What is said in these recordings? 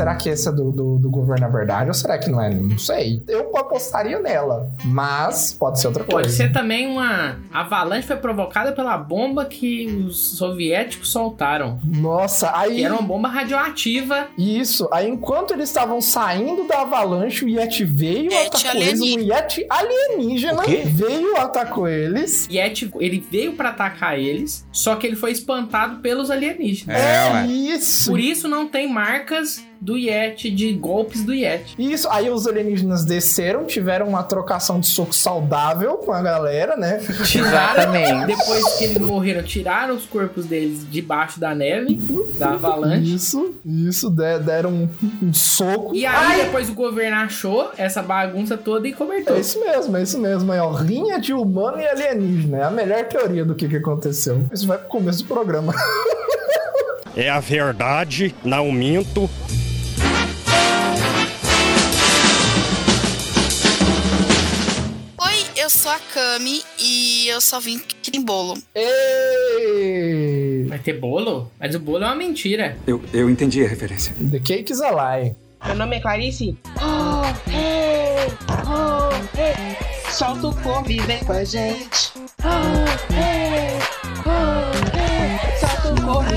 será que esse é do, do, do, governo na verdade ou será que não é? Não sei. Eu apostaria nela, mas pode ser outra pode coisa. Pode ser também uma avalanche foi provocada pela bomba que os soviéticos soltaram. Nossa, aí. Que era uma bomba radioativa. Isso. Aí enquanto eles estavam saindo da avalanche, o Yeti veio, Yeti atacou eles. Um Yeti alienígena veio, atacou eles. Yeti, ele veio para atacar eles, só que ele foi espantado pelos alienígenas. É, é isso. Por isso não tem marcas do Yeti, de golpes do Yeti. Isso, aí os alienígenas desceram, tiveram uma trocação de soco saudável com a galera, né? Tiraram, depois que eles morreram, tiraram os corpos deles debaixo da neve, da avalanche. Isso, isso, deram um, um soco. E aí Ai. depois o governo achou essa bagunça toda e cobertou. É isso mesmo, é isso mesmo. É ó, rinha de humano e alienígena. É a melhor teoria do que, que aconteceu. Isso vai pro começo do programa. é a verdade, não minto. Sou a Cami e eu só vim que tem bolo. Ei! Vai ter bolo? Mas o bolo é uma mentira. Eu, eu entendi a referência. The cake is a lie. Meu nome é Clarice. Oh, hey, oh, hey. Solta o corpo e vem com a gente. Oh, hey, oh, hey. Solta o corpo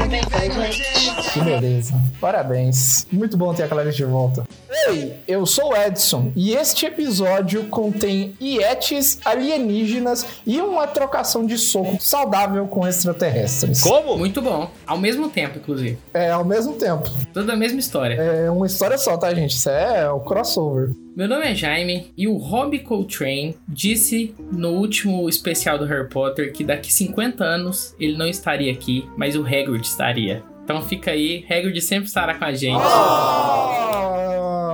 Que beleza. Parabéns. Muito bom ter a Clarice de volta. Ei, eu sou o Edson e este episódio contém ietes alienígenas e uma trocação de soco saudável com extraterrestres. Como? Muito bom. Ao mesmo tempo, inclusive. É, ao mesmo tempo. Toda a mesma história. É uma história só, tá, gente? Isso é o crossover. Meu nome é Jaime e o Rob Coltrane disse no último especial do Harry Potter que daqui 50 anos ele não estaria aqui, mas o Hagrid estaria. Então fica aí, Hagrid sempre estará com a gente.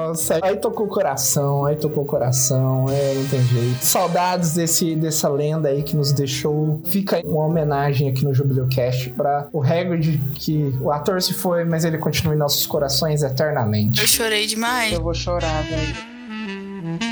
Nossa, aí tocou o coração, aí tocou o coração, é, não tem jeito. Saudades desse, dessa lenda aí que nos deixou. Fica aí uma homenagem aqui no Jubileu Cast pra o Hagrid, que o ator se foi, mas ele continua em nossos corações eternamente. Eu chorei demais. Eu vou chorar, velho.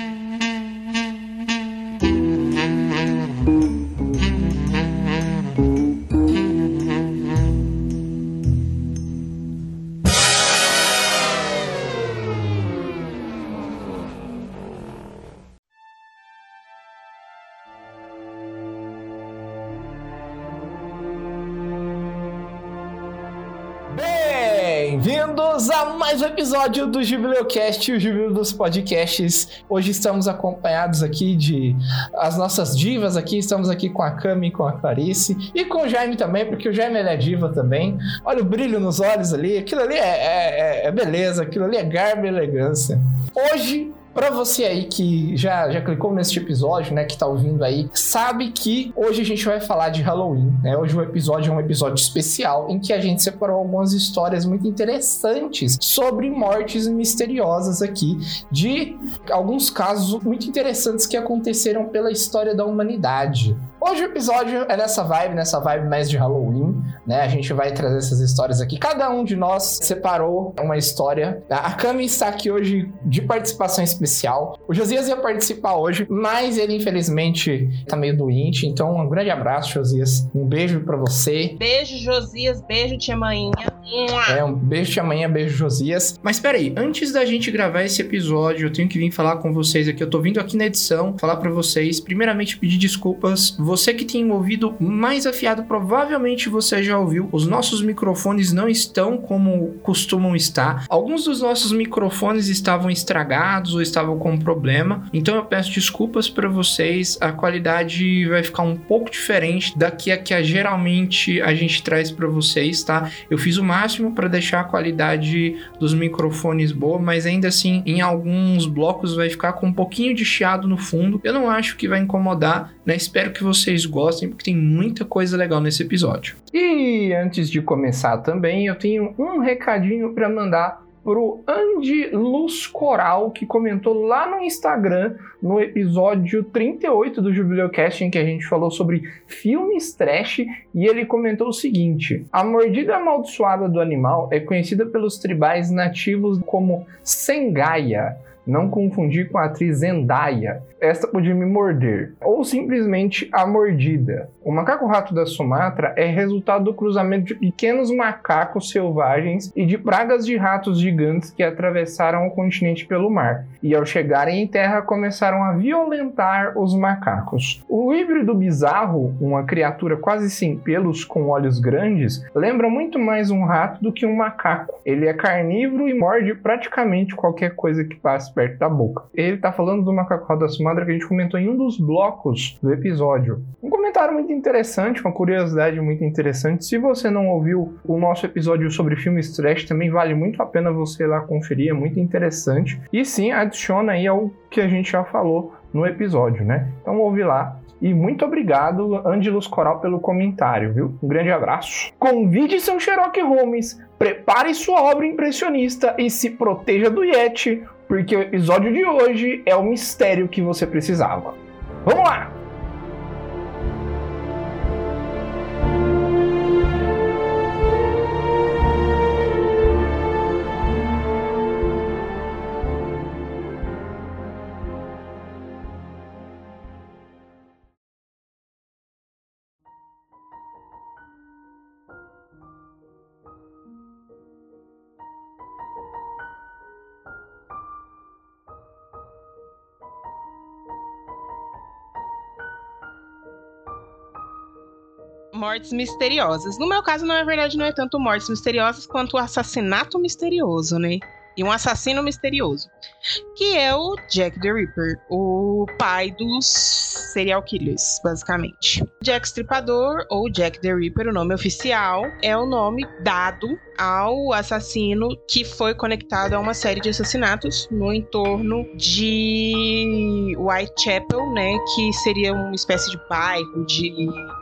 Episódio do Jubileucast, o Jubileu dos Podcasts. Hoje estamos acompanhados aqui de as nossas divas aqui, estamos aqui com a Cami, com a Clarice e com o Jaime também, porque o Jaime é diva também. Olha o brilho nos olhos ali, aquilo ali é, é, é, é beleza, aquilo ali é garbo e elegância. Hoje para você aí que já, já clicou neste episódio, né, que tá ouvindo aí, sabe que hoje a gente vai falar de Halloween, né? Hoje o episódio é um episódio especial em que a gente separou algumas histórias muito interessantes sobre mortes misteriosas aqui, de alguns casos muito interessantes que aconteceram pela história da humanidade. Hoje o episódio é nessa vibe, nessa vibe mais de Halloween, né? A gente vai trazer essas histórias aqui. Cada um de nós separou uma história. A Cami está aqui hoje de participação especial. O Josias ia participar hoje, mas ele infelizmente tá meio doente. Então, um grande abraço, Josias. Um beijo para você. Beijo, Josias. Beijo, tia Mainha. É, um beijo, tia Mainha. Beijo, Josias. Mas peraí, antes da gente gravar esse episódio, eu tenho que vir falar com vocês aqui. Eu tô vindo aqui na edição falar para vocês. Primeiramente, pedir desculpas. Você que tem ouvido mais afiado, provavelmente você já ouviu. Os nossos microfones não estão como costumam estar. Alguns dos nossos microfones estavam estragados ou estavam com problema. Então eu peço desculpas para vocês. A qualidade vai ficar um pouco diferente daqui a que a, geralmente a gente traz para vocês, tá? Eu fiz o máximo para deixar a qualidade dos microfones boa, mas ainda assim em alguns blocos vai ficar com um pouquinho de chiado no fundo. Eu não acho que vai incomodar, né? Espero que vocês gostem porque tem muita coisa legal nesse episódio. E antes de começar também, eu tenho um recadinho para mandar pro Andy Luz Coral, que comentou lá no Instagram, no episódio 38 do Jubileucast, em que a gente falou sobre filmes trash, e ele comentou o seguinte: A mordida amaldiçoada do animal é conhecida pelos tribais nativos como Sengaia. Não confundir com a atriz Zendaya. Esta podia me morder. Ou simplesmente a mordida. O macaco-rato da Sumatra é resultado do cruzamento de pequenos macacos selvagens e de pragas de ratos gigantes que atravessaram o continente pelo mar. E ao chegarem em terra começaram a violentar os macacos. O híbrido bizarro, uma criatura quase sem pelos com olhos grandes, lembra muito mais um rato do que um macaco. Ele é carnívoro e morde praticamente qualquer coisa que passe perto da boca. Ele tá falando do macaco da Sumatra que a gente comentou em um dos blocos do episódio. Um comentário muito interessante, uma curiosidade muito interessante. Se você não ouviu o nosso episódio sobre filmes trash, também vale muito a pena você ir lá conferir, é muito interessante. E sim, adiciona aí ao que a gente já falou no episódio, né? Então ouve lá. E muito obrigado, Ângelus Coral, pelo comentário, viu? Um grande abraço. Convide seu Sherlock Holmes, prepare sua obra impressionista e se proteja do Yeti, porque o episódio de hoje é o mistério que você precisava. Vamos lá! Mortes misteriosas. No meu caso, na verdade, não é tanto mortes misteriosas quanto assassinato misterioso, né? E um assassino misterioso. Que é o Jack the Ripper, o pai dos serial killers, basicamente. Jack Stripador, ou Jack the Ripper, o nome oficial, é o nome dado ao assassino que foi conectado a uma série de assassinatos no entorno de Whitechapel, né, que seria uma espécie de bairro, de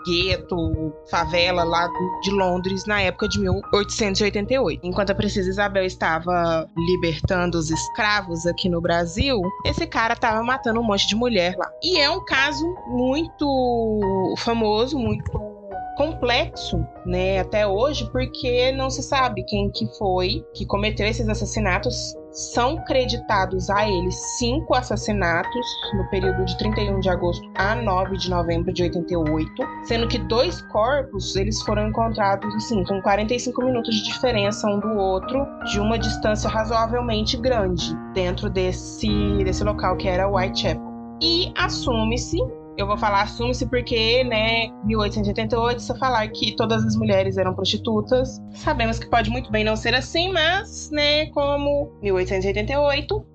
gueto, favela lá de Londres na época de 1888. Enquanto a princesa Isabel estava libertando os escravos aqui no Brasil, esse cara estava matando um monte de mulher lá. E é um caso muito famoso, muito complexo, né, até hoje, porque não se sabe quem que foi que cometeu esses assassinatos. São creditados a ele cinco assassinatos no período de 31 de agosto a 9 de novembro de 88, sendo que dois corpos eles foram encontrados assim com 45 minutos de diferença um do outro, de uma distância razoavelmente grande dentro desse desse local que era Whitechapel. E assume-se eu vou falar assume-se porque, né, 1888, se eu falar que todas as mulheres eram prostitutas, sabemos que pode muito bem não ser assim, mas, né, como 1888,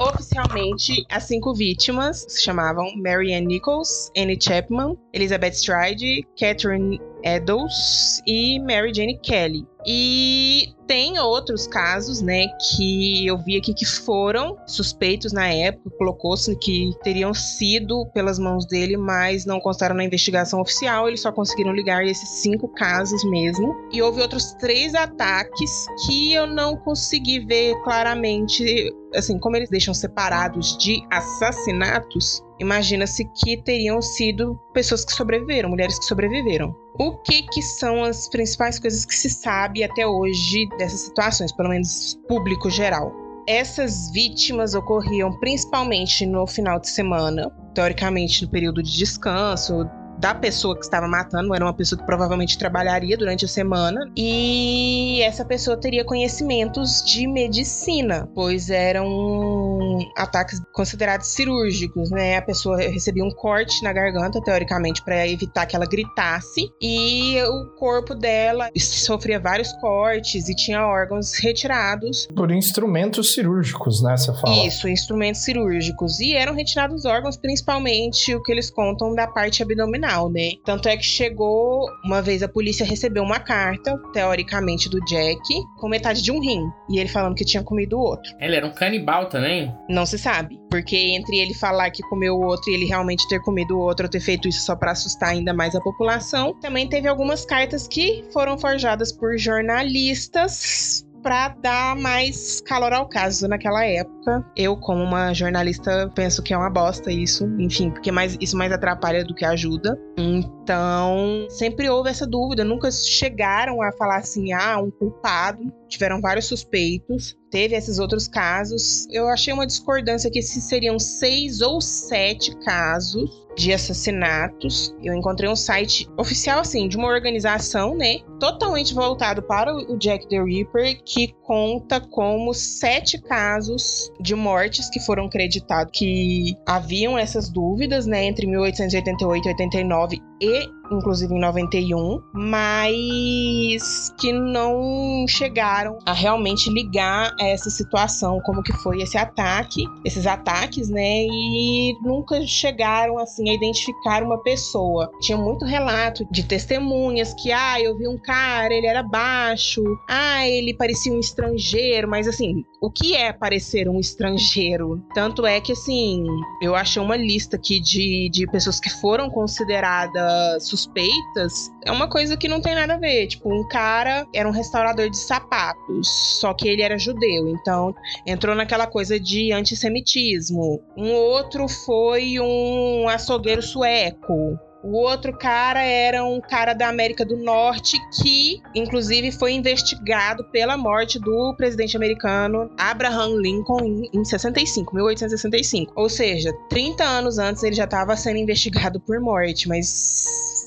oficialmente as cinco vítimas se chamavam Mary Ann Nichols, Annie Chapman, Elizabeth Stride, Catherine Eddowes e Mary Jane Kelly. E tem outros casos, né, que eu vi aqui que foram suspeitos na época, colocou-se que teriam sido pelas mãos dele, mas não constaram na investigação oficial, eles só conseguiram ligar esses cinco casos mesmo. E houve outros três ataques que eu não consegui ver claramente, assim, como eles deixam separados de assassinatos, imagina-se que teriam sido pessoas que sobreviveram, mulheres que sobreviveram. O que, que são as principais coisas que se sabe até hoje dessas situações, pelo menos público geral? Essas vítimas ocorriam principalmente no final de semana, teoricamente no período de descanso, da pessoa que estava matando, era uma pessoa que provavelmente trabalharia durante a semana, e essa pessoa teria conhecimentos de medicina, pois eram ataques considerados cirúrgicos, né? A pessoa recebia um corte na garganta, teoricamente, para evitar que ela gritasse, e o corpo dela sofria vários cortes e tinha órgãos retirados. Por instrumentos cirúrgicos, né? Você fala. Isso, instrumentos cirúrgicos. E eram retirados órgãos, principalmente o que eles contam da parte abdominal né? Tanto é que chegou uma vez a polícia recebeu uma carta, teoricamente do Jack, com metade de um rim, e ele falando que tinha comido o outro. Ele era um canibal também? Não se sabe, porque entre ele falar que comeu o outro e ele realmente ter comido o outro ou ter feito isso só para assustar ainda mais a população, também teve algumas cartas que foram forjadas por jornalistas pra dar mais calor ao caso naquela época. Eu, como uma jornalista, penso que é uma bosta isso, enfim, porque mais, isso mais atrapalha do que ajuda. Então, sempre houve essa dúvida, nunca chegaram a falar assim, ah, um culpado. Tiveram vários suspeitos, teve esses outros casos. Eu achei uma discordância que se seriam seis ou sete casos de assassinatos. Eu encontrei um site oficial, assim, de uma organização, né? Totalmente voltado para o Jack the Ripper, que conta como sete casos de mortes que foram creditados, que haviam essas dúvidas, né? Entre 1888 e 89 e inclusive em 91, mas que não chegaram a realmente ligar a essa situação, como que foi esse ataque, esses ataques, né? E nunca chegaram assim a identificar uma pessoa. Tinha muito relato de testemunhas que, ah, eu vi um cara, ele era baixo, ah, ele parecia um estrangeiro, mas assim, o que é parecer um estrangeiro? Tanto é que, assim, eu achei uma lista aqui de, de pessoas que foram consideradas suspeitas. É uma coisa que não tem nada a ver. Tipo, um cara era um restaurador de sapatos, só que ele era judeu, então entrou naquela coisa de antissemitismo. Um outro foi um açougueiro sueco. O outro cara era um cara da América do Norte que, inclusive, foi investigado pela morte do presidente americano Abraham Lincoln em 65, 1865. Ou seja, 30 anos antes ele já estava sendo investigado por morte, mas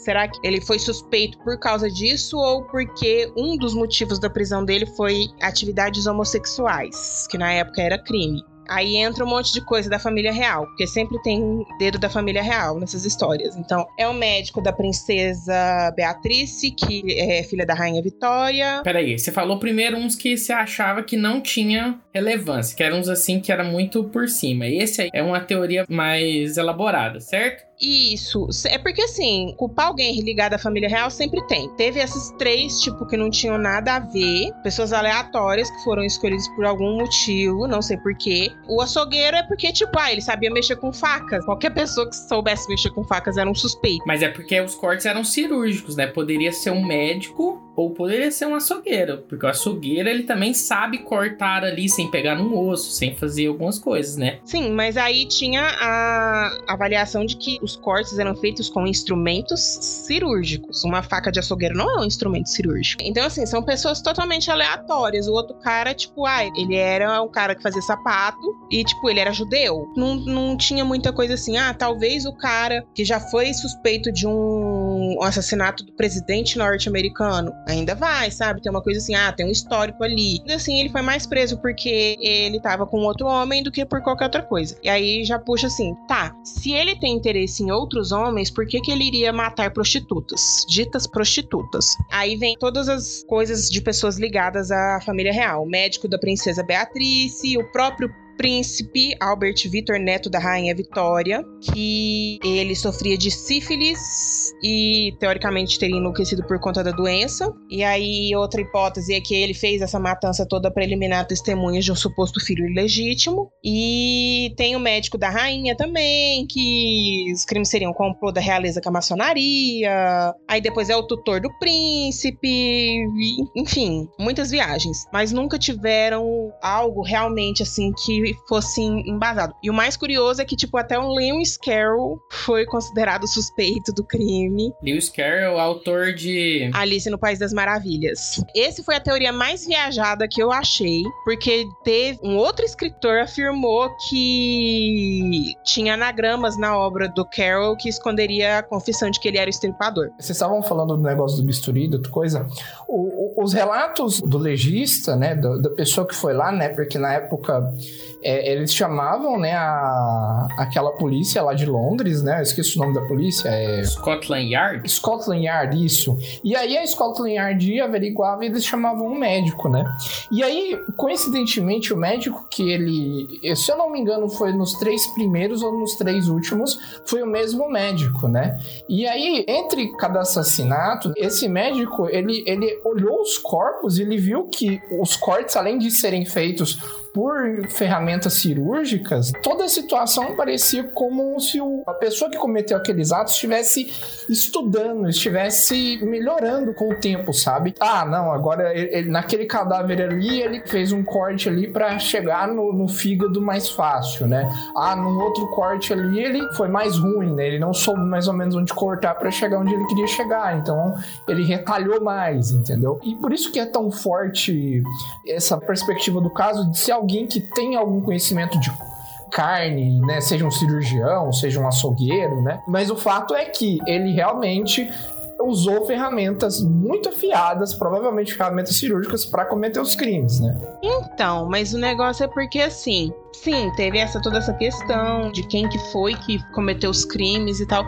será que ele foi suspeito por causa disso ou porque um dos motivos da prisão dele foi atividades homossexuais, que na época era crime? Aí entra um monte de coisa da família real, porque sempre tem dedo da família real nessas histórias. Então, é o médico da princesa Beatrice, que é filha da rainha Vitória. Peraí, você falou primeiro uns que você achava que não tinha relevância, que eram uns assim que era muito por cima. Esse aí é uma teoria mais elaborada, certo? Isso. É porque, assim, culpar alguém ligado à família real sempre tem. Teve esses três, tipo, que não tinham nada a ver. Pessoas aleatórias que foram escolhidas por algum motivo, não sei porquê. O açougueiro é porque, tipo, ah, ele sabia mexer com facas. Qualquer pessoa que soubesse mexer com facas era um suspeito. Mas é porque os cortes eram cirúrgicos, né? Poderia ser um médico ou poderia ser um açougueiro, porque o açougueiro ele também sabe cortar ali sem pegar num osso, sem fazer algumas coisas, né? Sim, mas aí tinha a avaliação de que os cortes eram feitos com instrumentos cirúrgicos. Uma faca de açougueiro não é um instrumento cirúrgico. Então, assim, são pessoas totalmente aleatórias. O outro cara, tipo, ah, ele era um cara que fazia sapato e, tipo, ele era judeu. Não, não tinha muita coisa assim, ah, talvez o cara que já foi suspeito de um assassinato do presidente norte-americano ainda vai, sabe? Tem uma coisa assim, ah, tem um histórico ali. E assim, ele foi mais preso porque ele tava com outro homem do que por qualquer outra coisa. E aí já puxa assim, tá, se ele tem interesse outros homens, por que que ele iria matar prostitutas? Ditas prostitutas. Aí vem todas as coisas de pessoas ligadas à família real. O médico da princesa Beatrice, o próprio príncipe Albert Vitor, neto da rainha Vitória, que ele sofria de sífilis e teoricamente teria enlouquecido por conta da doença. E aí outra hipótese é que ele fez essa matança toda para eliminar testemunhas de um suposto filho ilegítimo. E tem o médico da rainha também, que os crimes seriam complô da realeza com a maçonaria. Aí depois é o tutor do príncipe, enfim, muitas viagens, mas nunca tiveram algo realmente assim que fosse embasado. E o mais curioso é que tipo até o Lewis Carroll foi considerado suspeito do crime. Lewis Carroll, autor de Alice no País das Maravilhas. Esse foi a teoria mais viajada que eu achei, porque teve um outro escritor afirmou que tinha anagramas na obra do Carroll que esconderia a confissão de que ele era o estripador. Vocês estavam falando do negócio do bisturi, da outra coisa. O, o, os relatos do legista, né, da, da, pessoa que foi lá, né, porque na época é, eles chamavam, né, a, aquela polícia lá de Londres, né, eu esqueci o nome da polícia, é... Scotland Yard? Scotland Yard, isso. E aí a Scotland Yard averiguava e eles chamavam um médico, né? E aí, coincidentemente, o médico que ele, se eu não me engano, foi nos três primeiros ou nos três últimos, foi o mesmo médico, né? E aí, entre cada assassinato, esse médico, ele, ele olhou os corpos e ele viu que os cortes, além de serem feitos por ferramentas cirúrgicas, toda a situação parecia como se a pessoa que cometeu aqueles atos estivesse estudando, estivesse melhorando com o tempo, sabe? Ah, não, agora ele, ele- naquele cadáver ali, ele fez um corte ali para chegar no, no fígado mais fácil, né? Ah, num outro corte ali, ele foi mais ruim, né? Ele não soube mais ou menos onde cortar para chegar onde ele queria chegar, então ele retalhou mais, entendeu? E por isso que é tão forte essa perspectiva do caso de ser alguém que tem algum conhecimento de carne, né, seja um cirurgião, seja um açougueiro, né? Mas o fato é que ele realmente usou ferramentas muito afiadas, provavelmente ferramentas cirúrgicas para cometer os crimes, né? Então, mas o negócio é porque assim, sim, teve essa toda essa questão de quem que foi que cometeu os crimes e tal.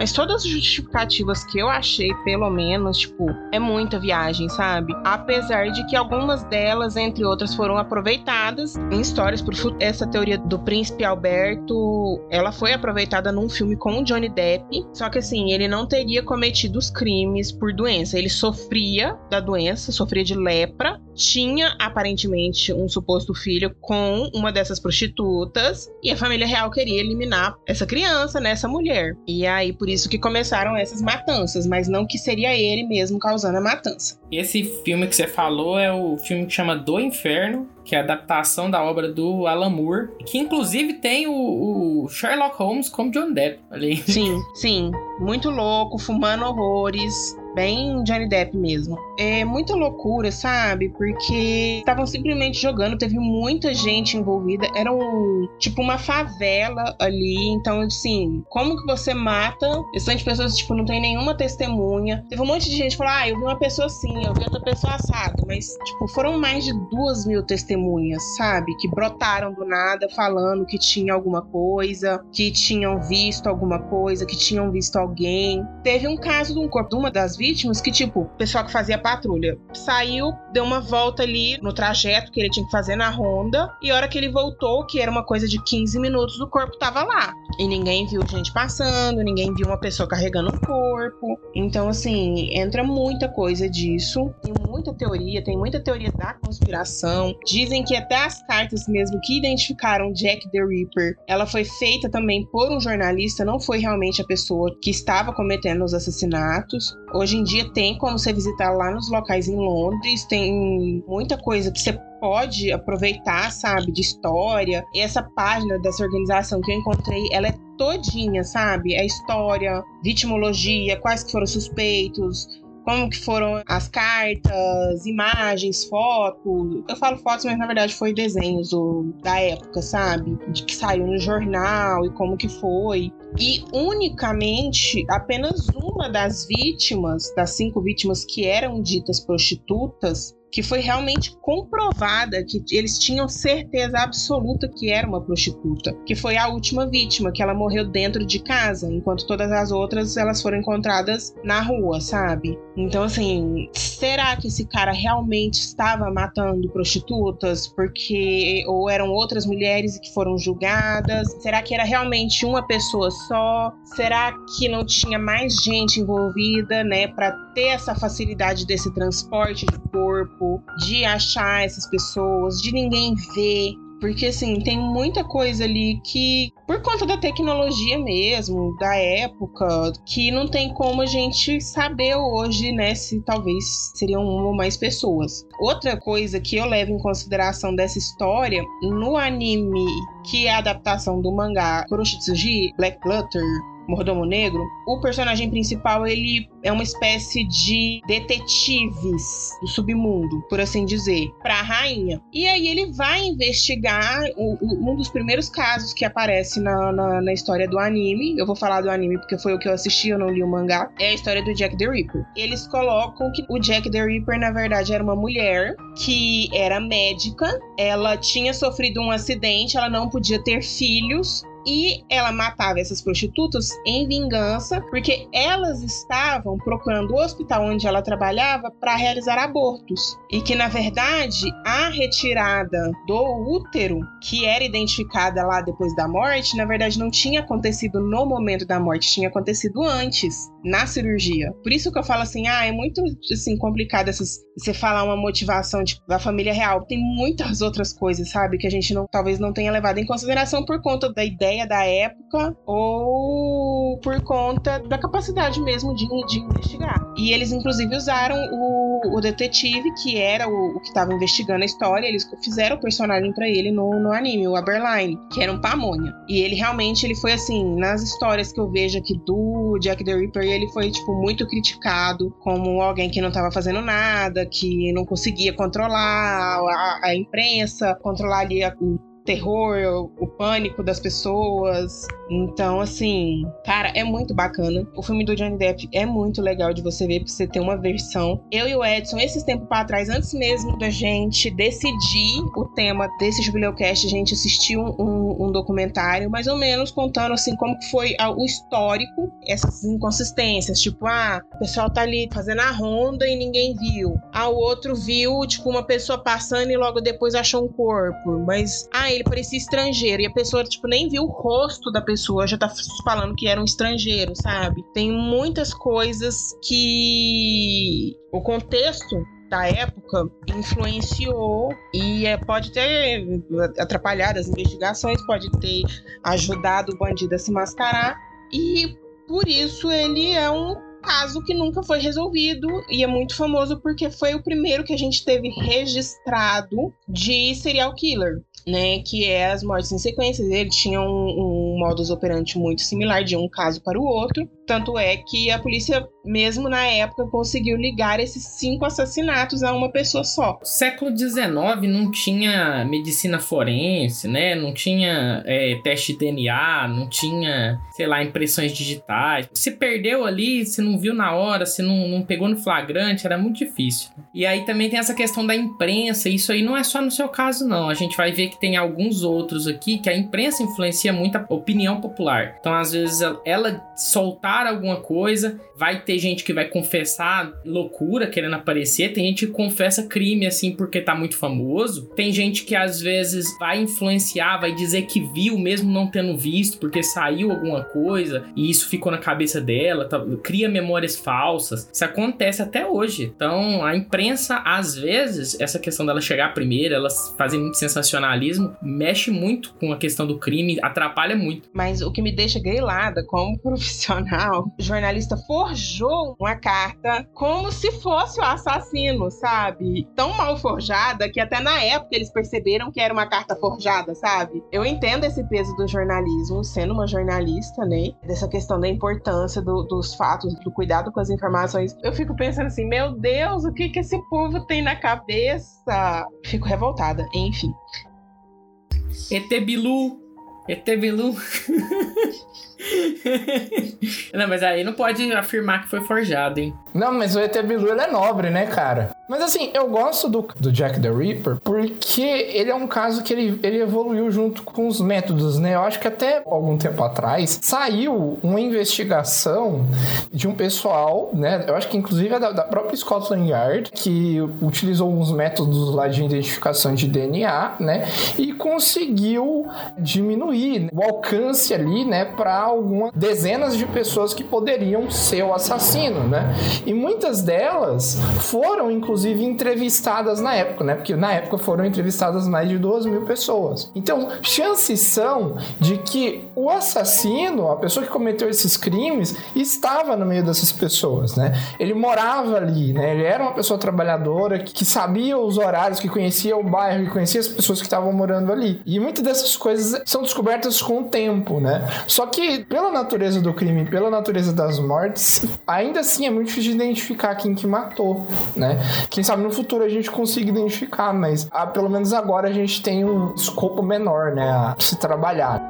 Mas todas as justificativas que eu achei, pelo menos, tipo, é muita viagem, sabe? Apesar de que algumas delas, entre outras, foram aproveitadas em histórias pro futuro. Essa teoria do príncipe Alberto, ela foi aproveitada num filme com o Johnny Depp. Só que assim, ele não teria cometido os crimes por doença. Ele sofria da doença, sofria de lepra, tinha aparentemente um suposto filho com uma dessas prostitutas e a família real queria eliminar essa criança, né, essa mulher. E aí por isso que começaram essas matanças, mas não que seria ele mesmo causando a matança. Esse filme que você falou é o filme que chama Do Inferno, que é a adaptação da obra do Alan Moore, que inclusive tem o, o Sherlock Holmes como John Depp. Aí. Sim, sim, muito louco, fumando horrores. Bem Johnny Depp mesmo. É muita loucura, sabe? Porque estavam simplesmente jogando, teve muita gente envolvida. Era um, tipo uma favela ali. Então, assim, como que você mata? Restante pessoas, tipo, não tem nenhuma testemunha. Teve um monte de gente que falou: ah, eu vi uma pessoa assim, eu vi outra pessoa assada. Mas, tipo, foram mais de duas mil testemunhas, sabe? Que brotaram do nada falando que tinha alguma coisa, que tinham visto alguma coisa, que tinham visto alguém. Teve um caso de um corpo de uma das vítimas que, tipo, o pessoal que fazia patrulha saiu, deu uma volta ali no trajeto que ele tinha que fazer na ronda, e a hora que ele voltou, que era uma coisa de 15 minutos, o corpo tava lá. E ninguém viu gente passando, ninguém viu uma pessoa carregando o corpo. Então, assim, entra muita coisa disso. Tem muita teoria, tem muita teoria da conspiração. Dizem que até as cartas mesmo que identificaram Jack the Ripper, ela foi feita também por um jornalista, não foi realmente a pessoa que estava cometendo os assassinatos. Hoje em dia tem como você visitar lá nos locais em Londres, tem muita coisa que você pode aproveitar, sabe, de história. E essa página dessa organização que eu encontrei, ela é todinha, sabe? É história, vitimologia, quais que foram os suspeitos, como que foram as cartas, imagens, fotos. Eu falo fotos, mas na verdade foi desenhos do- da época, sabe? De que saiu no jornal e como que foi. E unicamente apenas uma das vítimas, das cinco vítimas que eram ditas prostitutas, que foi realmente comprovada que eles tinham certeza absoluta que era uma prostituta, que foi a última vítima, que ela morreu dentro de casa, enquanto todas as outras elas foram encontradas na rua, sabe? Então assim, será que esse cara realmente estava matando prostitutas porque ou eram outras mulheres que foram julgadas? Será que era realmente uma pessoa só? Será que não tinha mais gente envolvida, né, para ter essa facilidade desse transporte de corpo, de achar essas pessoas, de ninguém ver. Porque, assim, tem muita coisa ali que, por conta da tecnologia mesmo, da época, que não tem como a gente saber hoje, né, se talvez seriam uma ou mais pessoas. Outra coisa que eu levo em consideração dessa história, no anime, que é a adaptação do mangá Kuroshitsuji, Black Blutter, Mordomo Negro, o personagem principal ele é uma espécie de detetives do submundo, por assim dizer, para a rainha. E aí ele vai investigar o- o- um dos primeiros casos que aparece na, na, na história do anime. Eu vou falar do anime porque foi o que eu assisti, eu não li o mangá. É a história do Jack the Ripper. Eles colocam que o Jack the Ripper, na verdade, era uma mulher que era médica. Ela tinha sofrido um acidente, ela não podia ter filhos. E ela matava essas prostitutas em vingança, porque elas estavam procurando o hospital onde ela trabalhava para realizar abortos. E que, na verdade, a retirada do útero, que era identificada lá depois da morte, na verdade não tinha acontecido no momento da morte, tinha acontecido antes. Na cirurgia. Por isso que eu falo assim, ah, é muito assim complicado essas você falar uma motivação tipo, da família real. Tem muitas outras coisas, sabe, que a gente não talvez não tenha levado em consideração por conta da ideia da época ou por conta da capacidade mesmo de, de investigar. E eles inclusive usaram o, o detetive que era o, o que estava investigando a história, eles fizeram o personagem para ele no, no anime, o Aberline, que era um pamonha. E ele realmente ele foi assim, nas histórias que eu vejo aqui do Jack the Ripper, ele foi tipo muito criticado como alguém que não estava fazendo nada, que não conseguia controlar a, a imprensa, controlar ali a, terror, o pânico das pessoas. Então, assim, cara, é muito bacana. O filme do Johnny Depp é muito legal de você ver, pra você ter uma versão. Eu e o Edson, esses tempos para trás, antes mesmo da gente decidir o tema desse Jubileucast, a gente assistiu um, um, documentário, mais ou menos, contando, assim, como foi o histórico, essas inconsistências. Tipo, ah, o pessoal tá ali fazendo a ronda e ninguém viu. Ah, o outro viu, tipo, uma pessoa passando e logo depois achou um corpo. Mas, ah, ele parecia estrangeiro. E a pessoa, tipo, nem viu o rosto da pessoa, já tá falando que era um estrangeiro, sabe? Tem muitas coisas que o contexto da época influenciou e é, pode ter atrapalhado as investigações, pode ter ajudado o bandido a se mascarar e por isso ele é um caso que nunca foi resolvido e é muito famoso porque foi o primeiro que a gente teve registrado de serial killer né, que é as mortes em sequência. Ele tinha um, um modus operandi muito similar de um caso para o outro. Tanto é que a polícia, mesmo na época, conseguiu ligar esses cinco assassinatos a uma pessoa só. Século XIX não tinha medicina forense, né? Não tinha é, teste de DNA, não tinha, sei lá, impressões digitais. Se perdeu ali, se não viu na hora, se não, não pegou no flagrante, era muito difícil. E aí também tem essa questão da imprensa. Isso aí não é só no seu caso, não. A gente vai ver que tem alguns outros aqui que a imprensa influencia muito a opinião popular. Então, às vezes, ela soltar alguma coisa, vai ter gente que vai confessar loucura querendo aparecer, tem gente que confessa crime assim porque tá muito famoso, tem gente que às vezes vai influenciar, vai dizer que viu mesmo não tendo visto porque saiu alguma coisa e isso ficou na cabeça dela, tá, cria memórias falsas. Isso acontece até hoje. Então, a imprensa, às vezes, essa questão dela chegar primeiro, elas fazem muito sensacionalismo mexe muito com a questão do crime, atrapalha muito. Mas o que me deixa grilada como profissional, o jornalista forjou uma carta como se fosse o assassino, sabe? Tão mal forjada que até na época eles perceberam que era uma carta forjada, sabe? Eu entendo esse peso do jornalismo, sendo uma jornalista, né? Dessa questão da importância do, dos fatos, do cuidado com as informações. Eu fico pensando assim, meu Deus, o que que esse povo tem na cabeça? Fico revoltada. Enfim. ET Bilu. ET Bilu. não, mas aí não pode afirmar que foi forjado, hein? Não, mas o ET ele é nobre, né, cara? Mas assim, eu gosto do, do Jack the Ripper porque ele é um caso que ele, ele evoluiu junto com os métodos, né? Eu acho que até algum tempo atrás saiu uma investigação de um pessoal, né? Eu acho que inclusive é da, da própria Scotland Yard, que utilizou alguns métodos lá de identificação de DNA, né? E conseguiu diminuir o alcance ali, né? Para algumas dezenas de pessoas que poderiam ser o assassino, né? E muitas delas foram, inclusive, entrevistadas na época, né? Porque na época foram entrevistadas mais de duas mil pessoas. Então, chances são de que o assassino, a pessoa que cometeu esses crimes, estava no meio dessas pessoas, né? Ele morava ali, né? Ele era uma pessoa trabalhadora que sabia os horários, que conhecia o bairro, que conhecia as pessoas que estavam morando ali. E muitas dessas coisas são descobertas com o tempo, né? Só que pela natureza do crime, pela natureza das mortes, ainda assim é muito difícil de identificar quem que matou, né? Quem sabe no futuro a gente consiga identificar, mas ah, pelo menos agora a gente tem um escopo menor, né, a se trabalhar.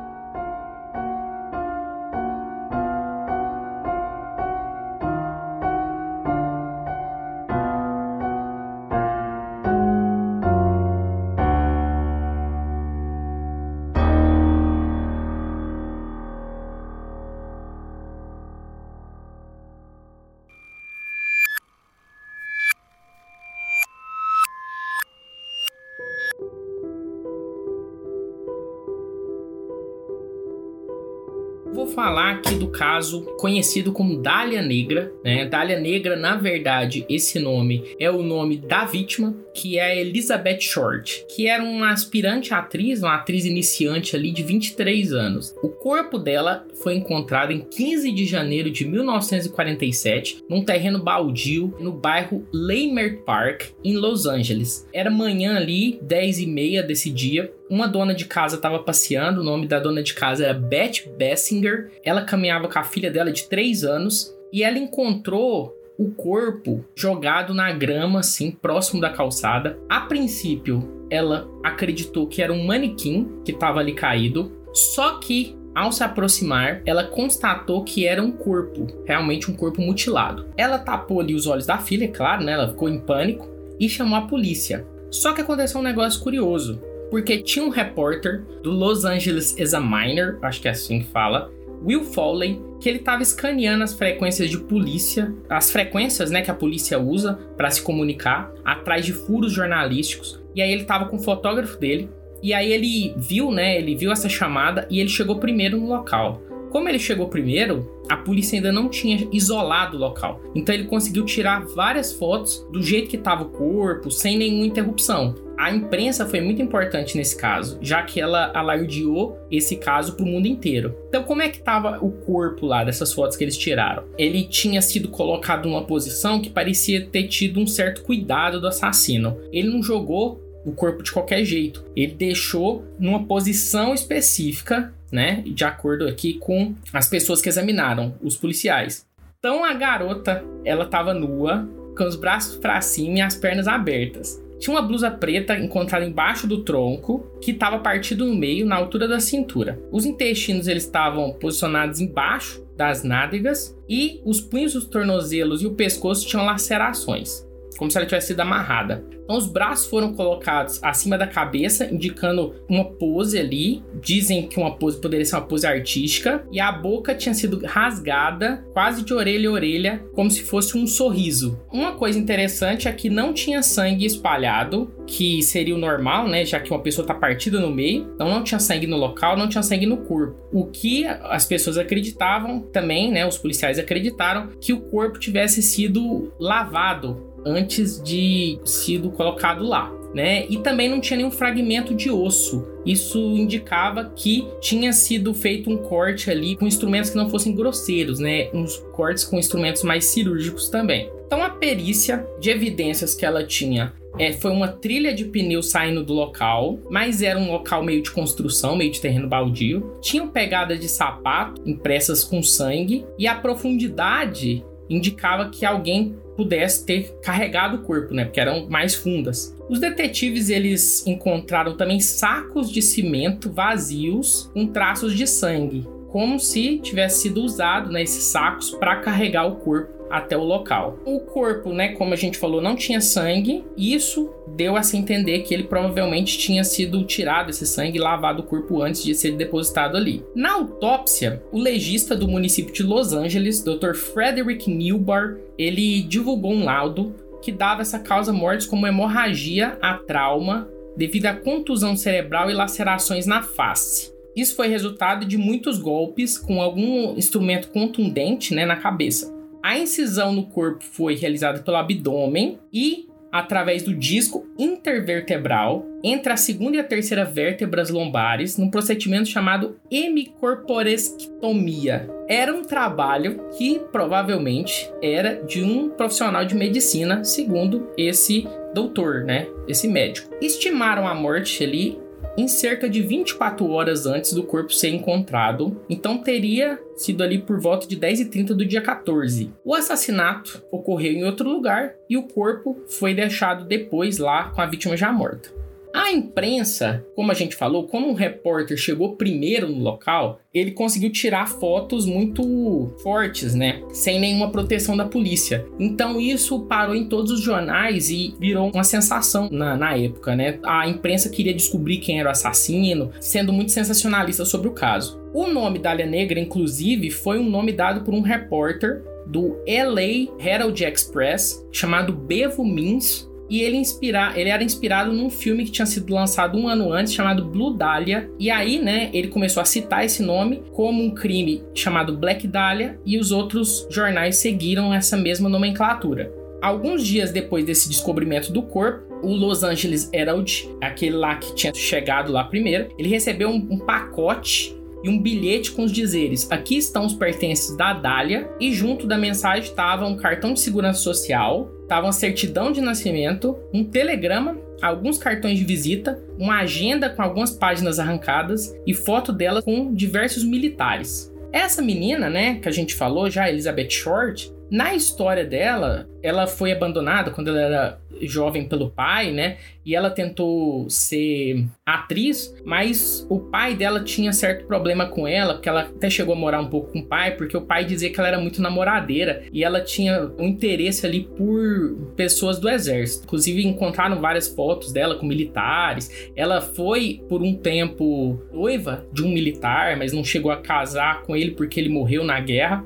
Vamos falar aqui do caso conhecido como Dália Negra, né? Dália Negra, na verdade, esse nome é o nome da vítima, que é Elizabeth Short, que era uma aspirante atriz, uma atriz iniciante ali de 23 anos. O corpo dela foi encontrado em 15 de janeiro de 1947, num terreno baldio no bairro Leimert Park, em Los Angeles. Era manhã ali, 10 e meia desse dia, uma dona de casa estava passeando, o nome da dona de casa era Beth Bessinger. Ela caminhava com a filha dela de 3 anos e ela encontrou o corpo jogado na grama, assim, próximo da calçada. A princípio, ela acreditou que era um manequim que estava ali caído, só que ao se aproximar, ela constatou que era um corpo, realmente um corpo mutilado. Ela tapou ali os olhos da filha, é claro, né? Ela ficou em pânico e chamou a polícia. Só que aconteceu um negócio curioso, porque tinha um repórter do Los Angeles Examiner, acho que é assim que fala, Will Foley, que ele estava escaneando as frequências de polícia, as frequências né, que a polícia usa para se comunicar, atrás de furos jornalísticos. E aí ele estava com o fotógrafo dele. E aí ele viu, né? Ele viu essa chamada e ele chegou primeiro no local. Como ele chegou primeiro, a polícia ainda não tinha isolado o local. Então ele conseguiu tirar várias fotos do jeito que estava o corpo, sem nenhuma interrupção. A imprensa foi muito importante nesse caso, já que ela alardeou esse caso para o mundo inteiro. Então, como é que estava o corpo lá dessas fotos que eles tiraram? Ele tinha sido colocado numa posição que parecia ter tido um certo cuidado do assassino. Ele não jogou o corpo de qualquer jeito. Ele deixou numa posição específica né? De acordo aqui com as pessoas que examinaram, os policiais. Então a garota, ela estava nua, com os braços para cima e as pernas abertas. Tinha uma blusa preta encontrada embaixo do tronco, que estava partido no meio, na altura da cintura. Os intestinos eles estavam posicionados embaixo das nádegas e os punhos dos tornozelos e o pescoço tinham lacerações como se ela tivesse sido amarrada. Então os braços foram colocados acima da cabeça, indicando uma pose ali. Dizem que uma pose poderia ser uma pose artística. E a boca tinha sido rasgada, quase de orelha a orelha, como se fosse um sorriso. Uma coisa interessante é que não tinha sangue espalhado, que seria o normal, né? Já que uma pessoa está partida no meio. Então não tinha sangue no local, não tinha sangue no corpo. O que as pessoas acreditavam também, né? Os policiais acreditaram que o corpo tivesse sido lavado antes de sido colocado lá. Né? E também não tinha nenhum fragmento de osso. Isso indicava que tinha sido feito um corte ali com instrumentos que não fossem grosseiros, né? Uns cortes com instrumentos mais cirúrgicos também. Então a perícia de evidências que ela tinha é, foi uma trilha de pneus saindo do local, mas era um local meio de construção, meio de terreno baldio. Tinham pegadas de sapato impressas com sangue e a profundidade indicava que alguém pudesse ter carregado o corpo, né? Porque eram mais fundas. Os detetives eles encontraram também sacos de cimento vazios com traços de sangue, como se tivesse sido usado né, esses sacos para carregar o corpo até o local. O corpo, né, como a gente falou, não tinha sangue. Isso deu a se entender que ele provavelmente tinha sido tirado esse sangue e lavado o corpo antes de ser depositado ali. Na autópsia, o legista do município de Los Angeles, Dr. Frederick Newbar, ele divulgou um laudo que dava essa causa mortes como hemorragia a trauma devido à contusão cerebral e lacerações na face. Isso foi resultado de muitos golpes com algum instrumento contundente né, na cabeça. A incisão no corpo foi realizada pelo abdômen e através do disco intervertebral entre a segunda e a terceira vértebras lombares, num procedimento chamado hemicorporesctomia. Era um trabalho que provavelmente era de um profissional de medicina, segundo esse doutor, né? Esse médico. Estimaram a morte ali em cerca de 24 horas antes do corpo ser encontrado, então teria sido ali por volta de 10h30 do dia 14. O assassinato ocorreu em outro lugar e o corpo foi deixado depois lá com a vítima já morta. A imprensa, como a gente falou, como o repórter chegou primeiro no local, ele conseguiu tirar fotos muito fortes, né? Sem nenhuma proteção da polícia. Então isso parou em todos os jornais e virou uma sensação na, na época, né? A imprensa queria descobrir quem era o assassino, sendo muito sensacionalista sobre o caso. O nome da Alha Negra, inclusive, foi um nome dado por um repórter do LA Herald Express chamado Bevo Means e ele, inspira, ele era inspirado num filme que tinha sido lançado um ano antes, chamado Blue Dahlia. E aí, né, ele começou a citar esse nome como um crime chamado Black Dahlia, e os outros jornais seguiram essa mesma nomenclatura. Alguns dias depois desse descobrimento do corpo, o Los Angeles Herald, aquele lá que tinha chegado lá primeiro, ele recebeu um, um pacote e um bilhete com os dizeres: aqui estão os pertences da Dália, e junto da mensagem estava um cartão de segurança social, estava uma certidão de nascimento, um telegrama, alguns cartões de visita, uma agenda com algumas páginas arrancadas e foto dela com diversos militares. Essa menina, né, que a gente falou já, Elizabeth Short, na história dela, ela foi abandonada quando ela era jovem pelo pai, né? E ela tentou ser atriz, mas o pai dela tinha certo problema com ela, porque ela até chegou a morar um pouco com o pai, porque o pai dizia que ela era muito namoradeira e ela tinha um interesse ali por pessoas do exército. Inclusive encontraram várias fotos dela com militares. Ela foi por um tempo noiva de um militar, mas não chegou a casar com ele porque ele morreu na guerra.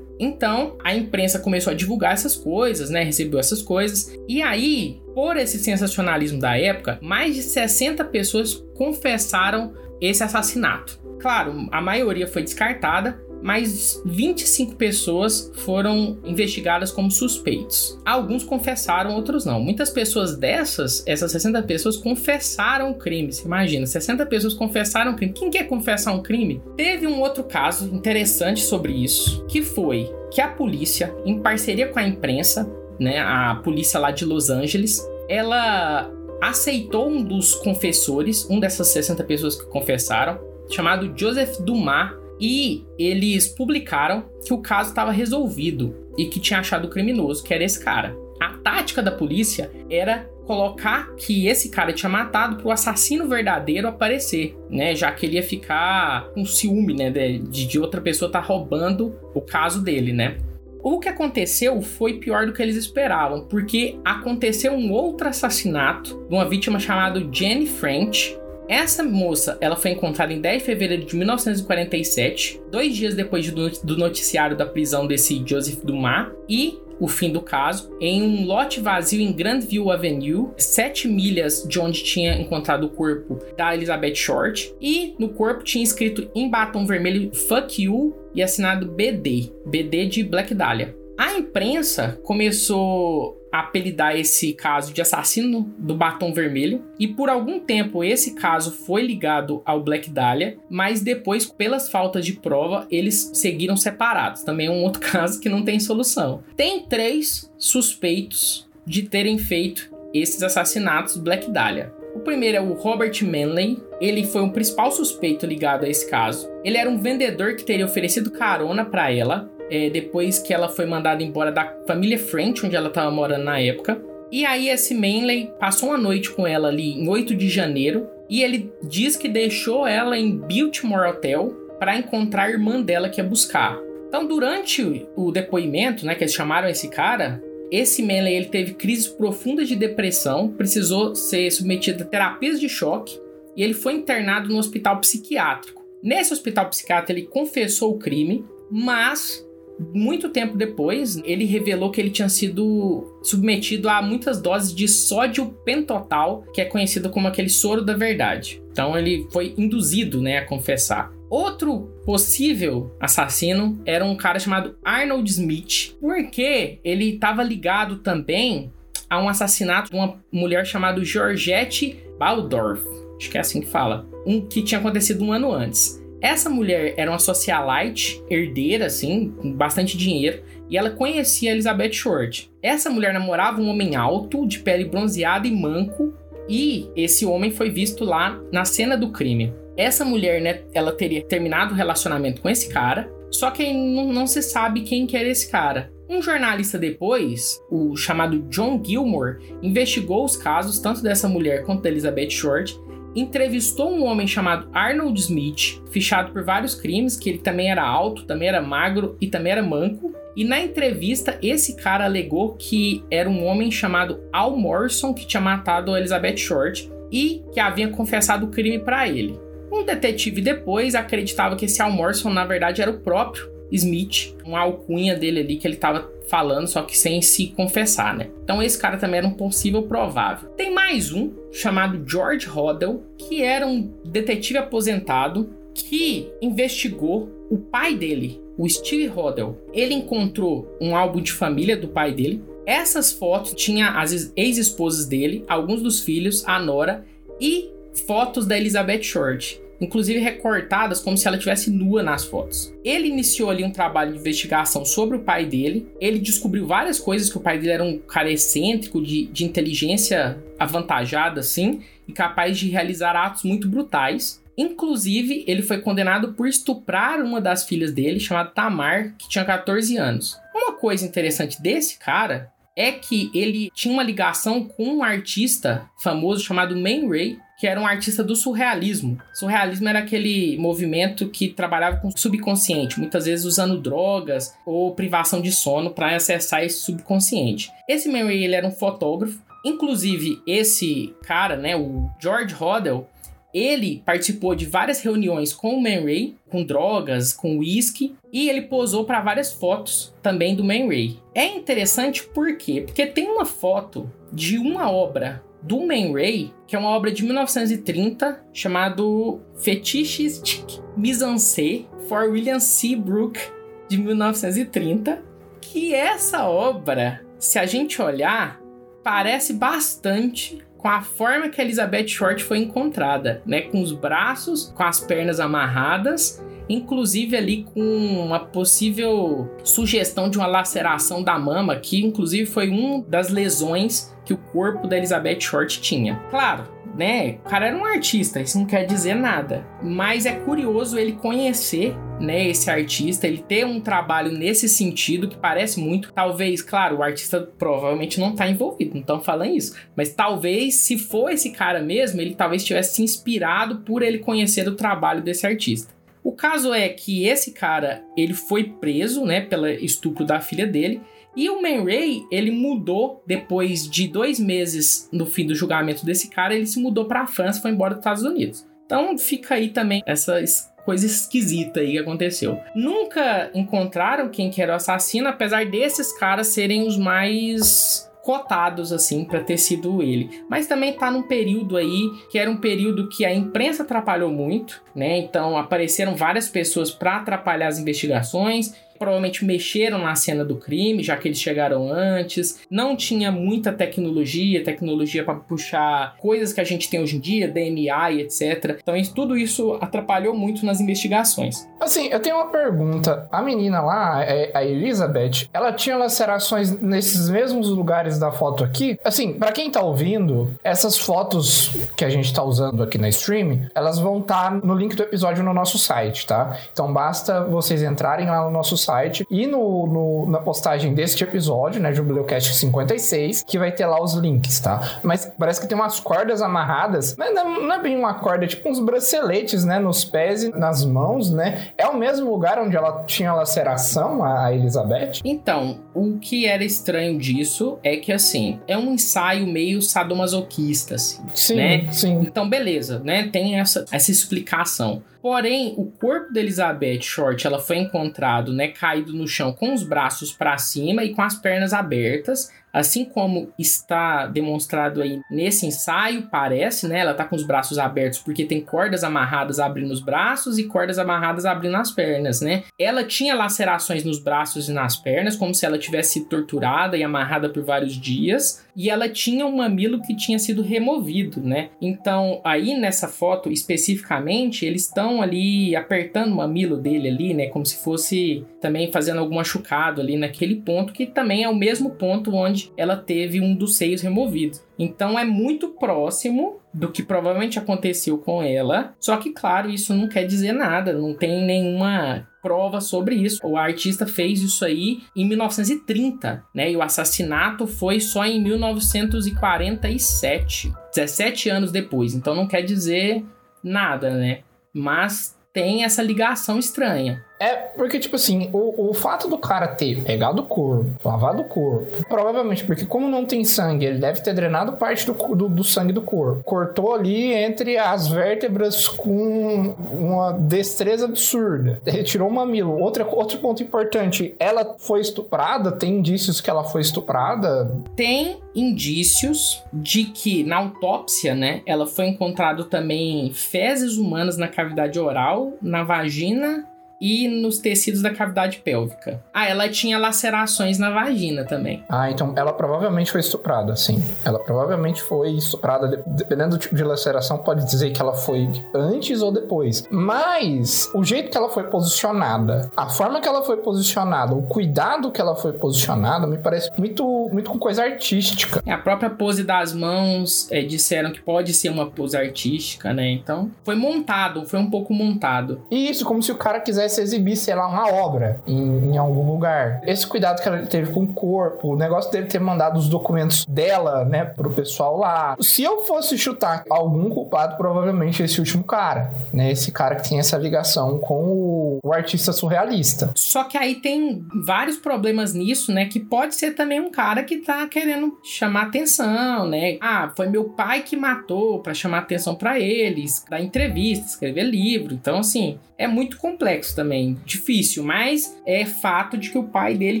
Então, a imprensa começou a divulgar essas coisas, né? Recebeu essas coisas. E aí, por esse sensacionalismo da época, mais de 60 pessoas confessaram esse assassinato. Claro, a maioria foi descartada, mas 25 pessoas foram investigadas como suspeitos. Alguns confessaram, outros não. Muitas pessoas dessas, essas 60 pessoas, confessaram o crime. Você imagina, 60 pessoas confessaram o crime. Quem quer confessar um crime? Teve um outro caso interessante sobre isso, que foi que a polícia, em parceria com a imprensa, né, a polícia lá de Los Angeles, ela aceitou um dos confessores, um dessas 60 pessoas que confessaram, chamado Joseph Dumas, e eles publicaram que o caso estava resolvido e que tinha achado o criminoso, que era esse cara. A tática da polícia era colocar que esse cara tinha matado para o assassino verdadeiro aparecer, né? Já que ele ia ficar com ciúme, né? De, de outra pessoa estar tá roubando o caso dele, né? O que aconteceu foi pior do que eles esperavam, porque aconteceu um outro assassinato de uma vítima chamada Jenny French, essa moça, ela foi encontrada em 10 de fevereiro de 1947, dois dias depois do noticiário da prisão desse Joseph Dumas, e o fim do caso, em um lote vazio em Grandview Avenue, 7 milhas de onde tinha encontrado o corpo da Elizabeth Short, e no corpo tinha escrito em batom vermelho Fuck You e assinado BD, BD de Black Dahlia. A imprensa começou apelidar esse caso de assassino do batom vermelho e por algum tempo esse caso foi ligado ao Black Dahlia, mas depois pelas faltas de prova eles seguiram separados. Também é um outro caso que não tem solução. Tem três suspeitos de terem feito esses assassinatos do Black Dahlia. O primeiro é o Robert Manley. Ele foi o principal suspeito ligado a esse caso. Ele era um vendedor que teria oferecido carona para ela é, depois que ela foi mandada embora da família French, onde ela estava morando na época. E aí esse Manley passou uma noite com ela ali em 8 de janeiro e ele diz que deixou ela em Biltmore Hotel para encontrar a irmã dela que ia buscar. Então, durante o depoimento, né, que eles chamaram esse cara, esse Manley ele teve crises profundas de depressão, precisou ser submetido a terapias de choque e ele foi internado no hospital psiquiátrico. Nesse hospital psiquiátrico ele confessou o crime, mas muito tempo depois, ele revelou que ele tinha sido submetido a muitas doses de sódio pentotal, que é conhecido como aquele soro da verdade. Então ele foi induzido, né, a confessar. Outro possível assassino era um cara chamado Arnold Smith, porque ele estava ligado também a um assassinato de uma mulher chamada Georgette Baldorf, acho que é assim que fala, um que tinha acontecido um ano antes. Essa mulher era uma socialite, herdeira, assim, com bastante dinheiro, e ela conhecia Elizabeth Short. Essa mulher namorava um homem alto, de pele bronzeada e manco, e esse homem foi visto lá na cena do crime. Essa mulher, né, ela teria terminado o relacionamento com esse cara, só que não, não se sabe quem que era esse cara. Um jornalista depois, o chamado John Gilmore, investigou os casos tanto dessa mulher quanto da Elizabeth Short entrevistou um homem chamado Arnold Smith, fichado por vários crimes, que ele também era alto, também era magro e também era manco. E na entrevista, esse cara alegou que era um homem chamado Al Morrison que tinha matado a Elizabeth Short e que havia confessado o crime para ele. Um detetive depois acreditava que esse Al Morrison na verdade era o próprio Smith, uma alcunha dele ali que ele tava falando, só que sem se confessar, né? Então esse cara também era um possível provável. Tem mais um chamado George Hoddle, que era um detetive aposentado que investigou o pai dele, o Steve Hoddle. Ele encontrou um álbum de família do pai dele. Essas fotos tinha as ex-esposas dele, alguns dos filhos, a Nora e fotos da Elizabeth Short inclusive recortadas como se ela tivesse nua nas fotos. Ele iniciou ali um trabalho de investigação sobre o pai dele. Ele descobriu várias coisas que o pai dele era um cara excêntrico, de, de inteligência avantajada, assim, e capaz de realizar atos muito brutais. Inclusive, ele foi condenado por estuprar uma das filhas dele, chamada Tamar, que tinha 14 anos. Uma coisa interessante desse cara é que ele tinha uma ligação com um artista famoso chamado Man Ray, que era um artista do surrealismo. Surrealismo era aquele movimento que trabalhava com o subconsciente, muitas vezes usando drogas ou privação de sono para acessar esse subconsciente. Esse Man Ray ele era um fotógrafo, inclusive esse cara, né, o George Hodel, ele participou de várias reuniões com o Man Ray, com drogas, com whisky, e ele posou para várias fotos também do Man Ray. É interessante por quê? Porque tem uma foto de uma obra do Man Ray, que é uma obra de 1930 chamado Fetishist Mise-en-Scène for William C. Brooke de 1930, que essa obra, se a gente olhar, parece bastante com a forma que a Elizabeth Short foi encontrada, né? Com os braços, com as pernas amarradas, inclusive ali com uma possível sugestão de uma laceração da mama, que inclusive foi uma das lesões que o corpo da Elizabeth Short tinha. Claro, né? O cara era um artista, isso não quer dizer nada. Mas é curioso ele conhecer, né, esse artista, ele ter um trabalho nesse sentido que parece muito. Talvez, claro, o artista provavelmente não tá envolvido, não estão falando isso. Mas talvez, se for esse cara mesmo, ele talvez tivesse se inspirado por ele conhecer o trabalho desse artista. O caso é que esse cara, ele foi preso, né, pelo estupro da filha dele e o Man Ray, ele mudou depois de dois meses no fim do julgamento desse cara, ele se mudou para a França, foi embora dos Estados Unidos. Então fica aí também essa coisa esquisita aí que aconteceu. Nunca encontraram quem que era o assassino, apesar desses caras serem os mais cotados assim para ter sido ele. Mas também tá num período aí que era um período que a imprensa atrapalhou muito, né? Então apareceram várias pessoas para atrapalhar as investigações provavelmente mexeram na cena do crime, já que eles chegaram antes. Não tinha muita tecnologia, tecnologia para puxar coisas que a gente tem hoje em dia, DNA e etc. Então, tudo isso atrapalhou muito nas investigações. Assim, eu tenho uma pergunta. A menina lá, é, a Elizabeth, ela tinha lacerações nesses mesmos lugares da foto aqui? Assim, para quem tá ouvindo, essas fotos que a gente tá usando aqui na stream, elas vão estar tá no link do episódio no nosso site, tá? Então basta vocês entrarem lá no nosso site e no, no, na postagem deste episódio, né, Jubileucast 56, que vai ter lá os links, tá? Mas parece que tem umas cordas amarradas, mas não, não é bem uma corda, é tipo uns braceletes, né, nos pés e nas mãos, né? É o mesmo lugar onde ela tinha laceração, a Elizabeth? Então, o que era estranho disso é que, assim, é um ensaio meio sadomasoquista, assim, sim, né? Sim, Então, beleza, né? Tem essa, essa explicação. Porém, o corpo de Elizabeth Short, ela foi encontrado, né, caído no chão com os braços para cima e com as pernas abertas, Assim como está demonstrado aí nesse ensaio, parece, né? Ela tá com os braços abertos porque tem cordas amarradas abrindo os braços e cordas amarradas abrindo as pernas, né? Ela tinha lacerações nos braços e nas pernas, como se ela tivesse sido torturada e amarrada por vários dias, e ela tinha um mamilo que tinha sido removido, né? Então, aí nessa foto especificamente, eles estão ali apertando o mamilo dele ali, né? Como se fosse também fazendo algum machucado ali naquele ponto, que também é o mesmo ponto onde ela teve um dos seios removido. Então é muito próximo do que provavelmente aconteceu com ela. Só que, claro, isso não quer dizer nada, não tem nenhuma prova sobre isso. O artista fez isso aí em 1930, né? E o assassinato foi só em 1947, 17 anos depois. Então não quer dizer nada, né? Mas tem essa ligação estranha. É, porque, tipo assim, o, o fato do cara ter pegado o corpo, lavado o corpo, provavelmente porque como não tem sangue, ele deve ter drenado parte do, do, do sangue do corpo. Cortou ali entre as vértebras com uma destreza absurda. Retirou o mamilo. Outra, outro ponto importante, ela foi estuprada? Tem indícios que ela foi estuprada? Tem indícios de que na autópsia, né, ela foi encontrado também fezes humanas na cavidade oral, na vagina e nos tecidos da cavidade pélvica. Ah, ela tinha lacerações na vagina também. Ah, então ela provavelmente foi estuprada, sim. Ela provavelmente foi estuprada. Dependendo do tipo de laceração, pode dizer que ela foi antes ou depois. Mas o jeito que ela foi posicionada, a forma que ela foi posicionada, o cuidado que ela foi posicionada, me parece muito, muito com coisa artística. A própria pose das mãos é, disseram que pode ser uma pose artística, né? Então foi montado, foi um pouco montado. Isso, como se o cara quisesse pudesse exibir, sei lá, uma obra em, em algum lugar. Esse cuidado que ela teve com o corpo, o negócio dele ter mandado os documentos dela, né, pro pessoal lá. Se eu fosse chutar algum culpado, provavelmente esse último cara, né, esse cara que tem essa ligação com o, o artista surrealista. Só que aí tem vários problemas nisso, né, que pode ser também um cara que tá querendo chamar atenção, né? Ah, foi meu pai que matou para chamar atenção para eles, dar entrevista, escrever livro. Então, assim, é muito complexo também, difícil, mas é fato de que o pai dele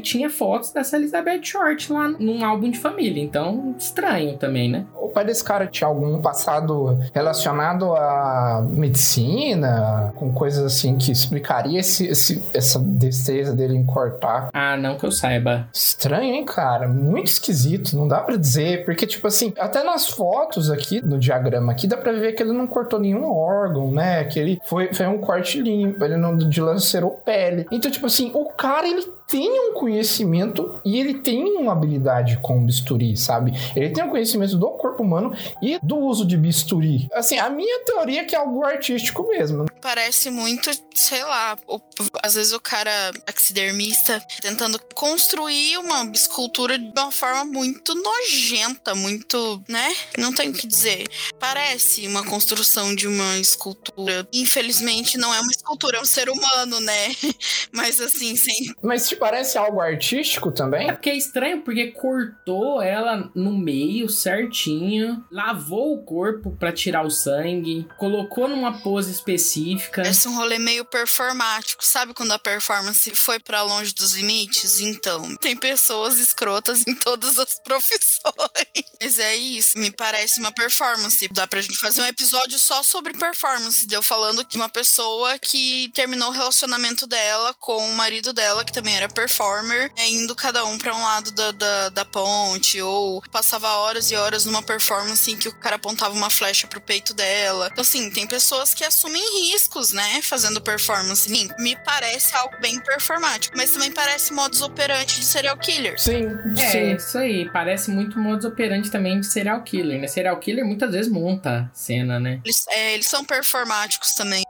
tinha fotos dessa Elizabeth Short lá num álbum de família, então estranho também, né? O pai desse cara tinha algum passado relacionado à medicina, com coisas assim que explicaria esse, esse, essa destreza dele em cortar? Ah, não que eu saiba. Estranho, hein, cara? Muito esquisito, não dá para dizer, porque tipo assim, até nas fotos aqui no diagrama aqui dá para ver que ele não cortou nenhum órgão, né? Que ele foi, foi um corte limpo, ele não dilacerou pele. Então, tipo assim, o cara ele tem um conhecimento e ele tem uma habilidade com bisturi, sabe? Ele tem um conhecimento do corpo humano e do uso de bisturi. Assim, a minha teoria é que é algo artístico mesmo. Parece muito, sei lá, o, às vezes o cara taxidermista tentando construir uma escultura de uma forma muito nojenta, muito, né? Não tem o que dizer. Parece uma construção de uma escultura. Infelizmente não é uma escultura, é um ser humano, né? Mas assim, sem. Mas te parece algo artístico também? É porque é estranho, porque cortou ela no meio certinho, lavou o corpo para tirar o sangue, colocou numa pose específica. Esse é um rolê meio performático, sabe quando a performance foi para longe dos limites? Então, tem pessoas escrotas em todas as profissões. Mas é isso, me parece uma performance. Dá pra gente fazer um episódio só sobre performance, deu falando que uma pessoa que terminou o relacionamento dela com o marido dela, que também era performer, é, indo cada um para um lado da, da, da, ponte, ou passava horas e horas numa performance em que o cara apontava uma flecha pro peito dela. Então, assim, tem pessoas que assumem riscos, né, fazendo performance. Sim, me parece algo bem performático, mas também parece modus operandi de serial killer. Sim, é, sim. isso aí. Parece muito modus operandi também de serial killer, né? Serial killer muitas vezes monta cena, né? Eles, é, eles são performáticos também.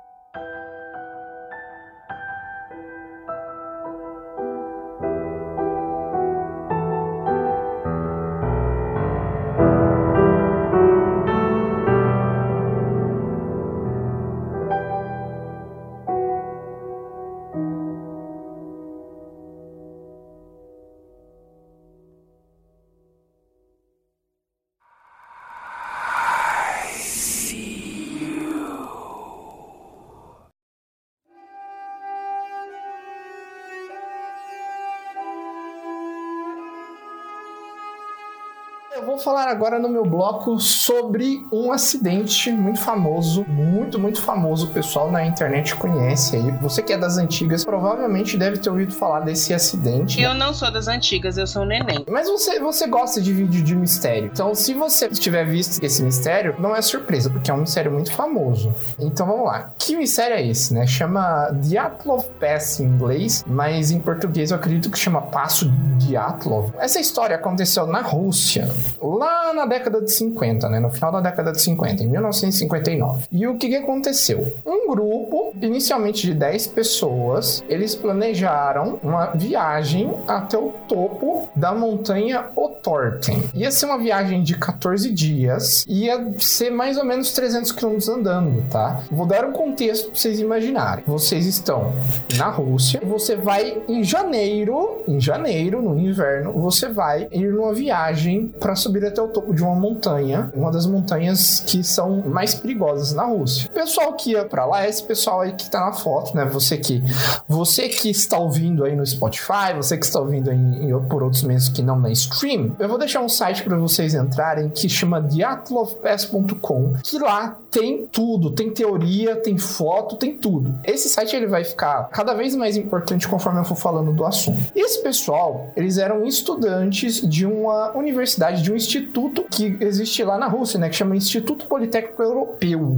Vou falar agora no meu bloco sobre um acidente muito famoso, muito, muito famoso. O pessoal na internet conhece aí. Você que é das antigas, provavelmente deve ter ouvido falar desse acidente. Eu não sou das antigas, eu sou um neném. Mas você, você gosta de vídeo de mistério. Então, se você tiver visto esse mistério, não é surpresa, porque é um mistério muito famoso. Então, vamos lá. Que mistério é esse, né? Chama Dyatlov Pass em inglês, mas em português eu acredito que chama Passo Dyatlov. Essa história aconteceu na Rússia lá na década de 50, né? No final da década de 50, em 1959. E o que, que aconteceu? Um grupo, inicialmente de 10 pessoas, eles planejaram uma viagem até o topo da montanha Otorten. Ia ser uma viagem de 14 dias, ia ser mais ou menos 300 quilômetros andando, tá? Vou dar um contexto pra vocês imaginarem. Vocês estão na Rússia, você vai em janeiro, em janeiro, no inverno, você vai ir numa viagem para subir até o topo de uma montanha, uma das montanhas que são mais perigosas na Rússia. O pessoal que ia para lá é esse pessoal aí que tá na foto, né? Você que você que está ouvindo aí no Spotify, você que está ouvindo em- por outros meios que não na stream, eu vou deixar um site para vocês entrarem que chama diatlovpass.com, que lá tem tudo, tem teoria, tem foto, tem tudo. Esse site ele vai ficar cada vez mais importante conforme eu for falando do assunto. Esse pessoal, eles eram estudantes de uma universidade, de um instituto que existe lá na Rússia, né, que chama Instituto Politécnico Europeu.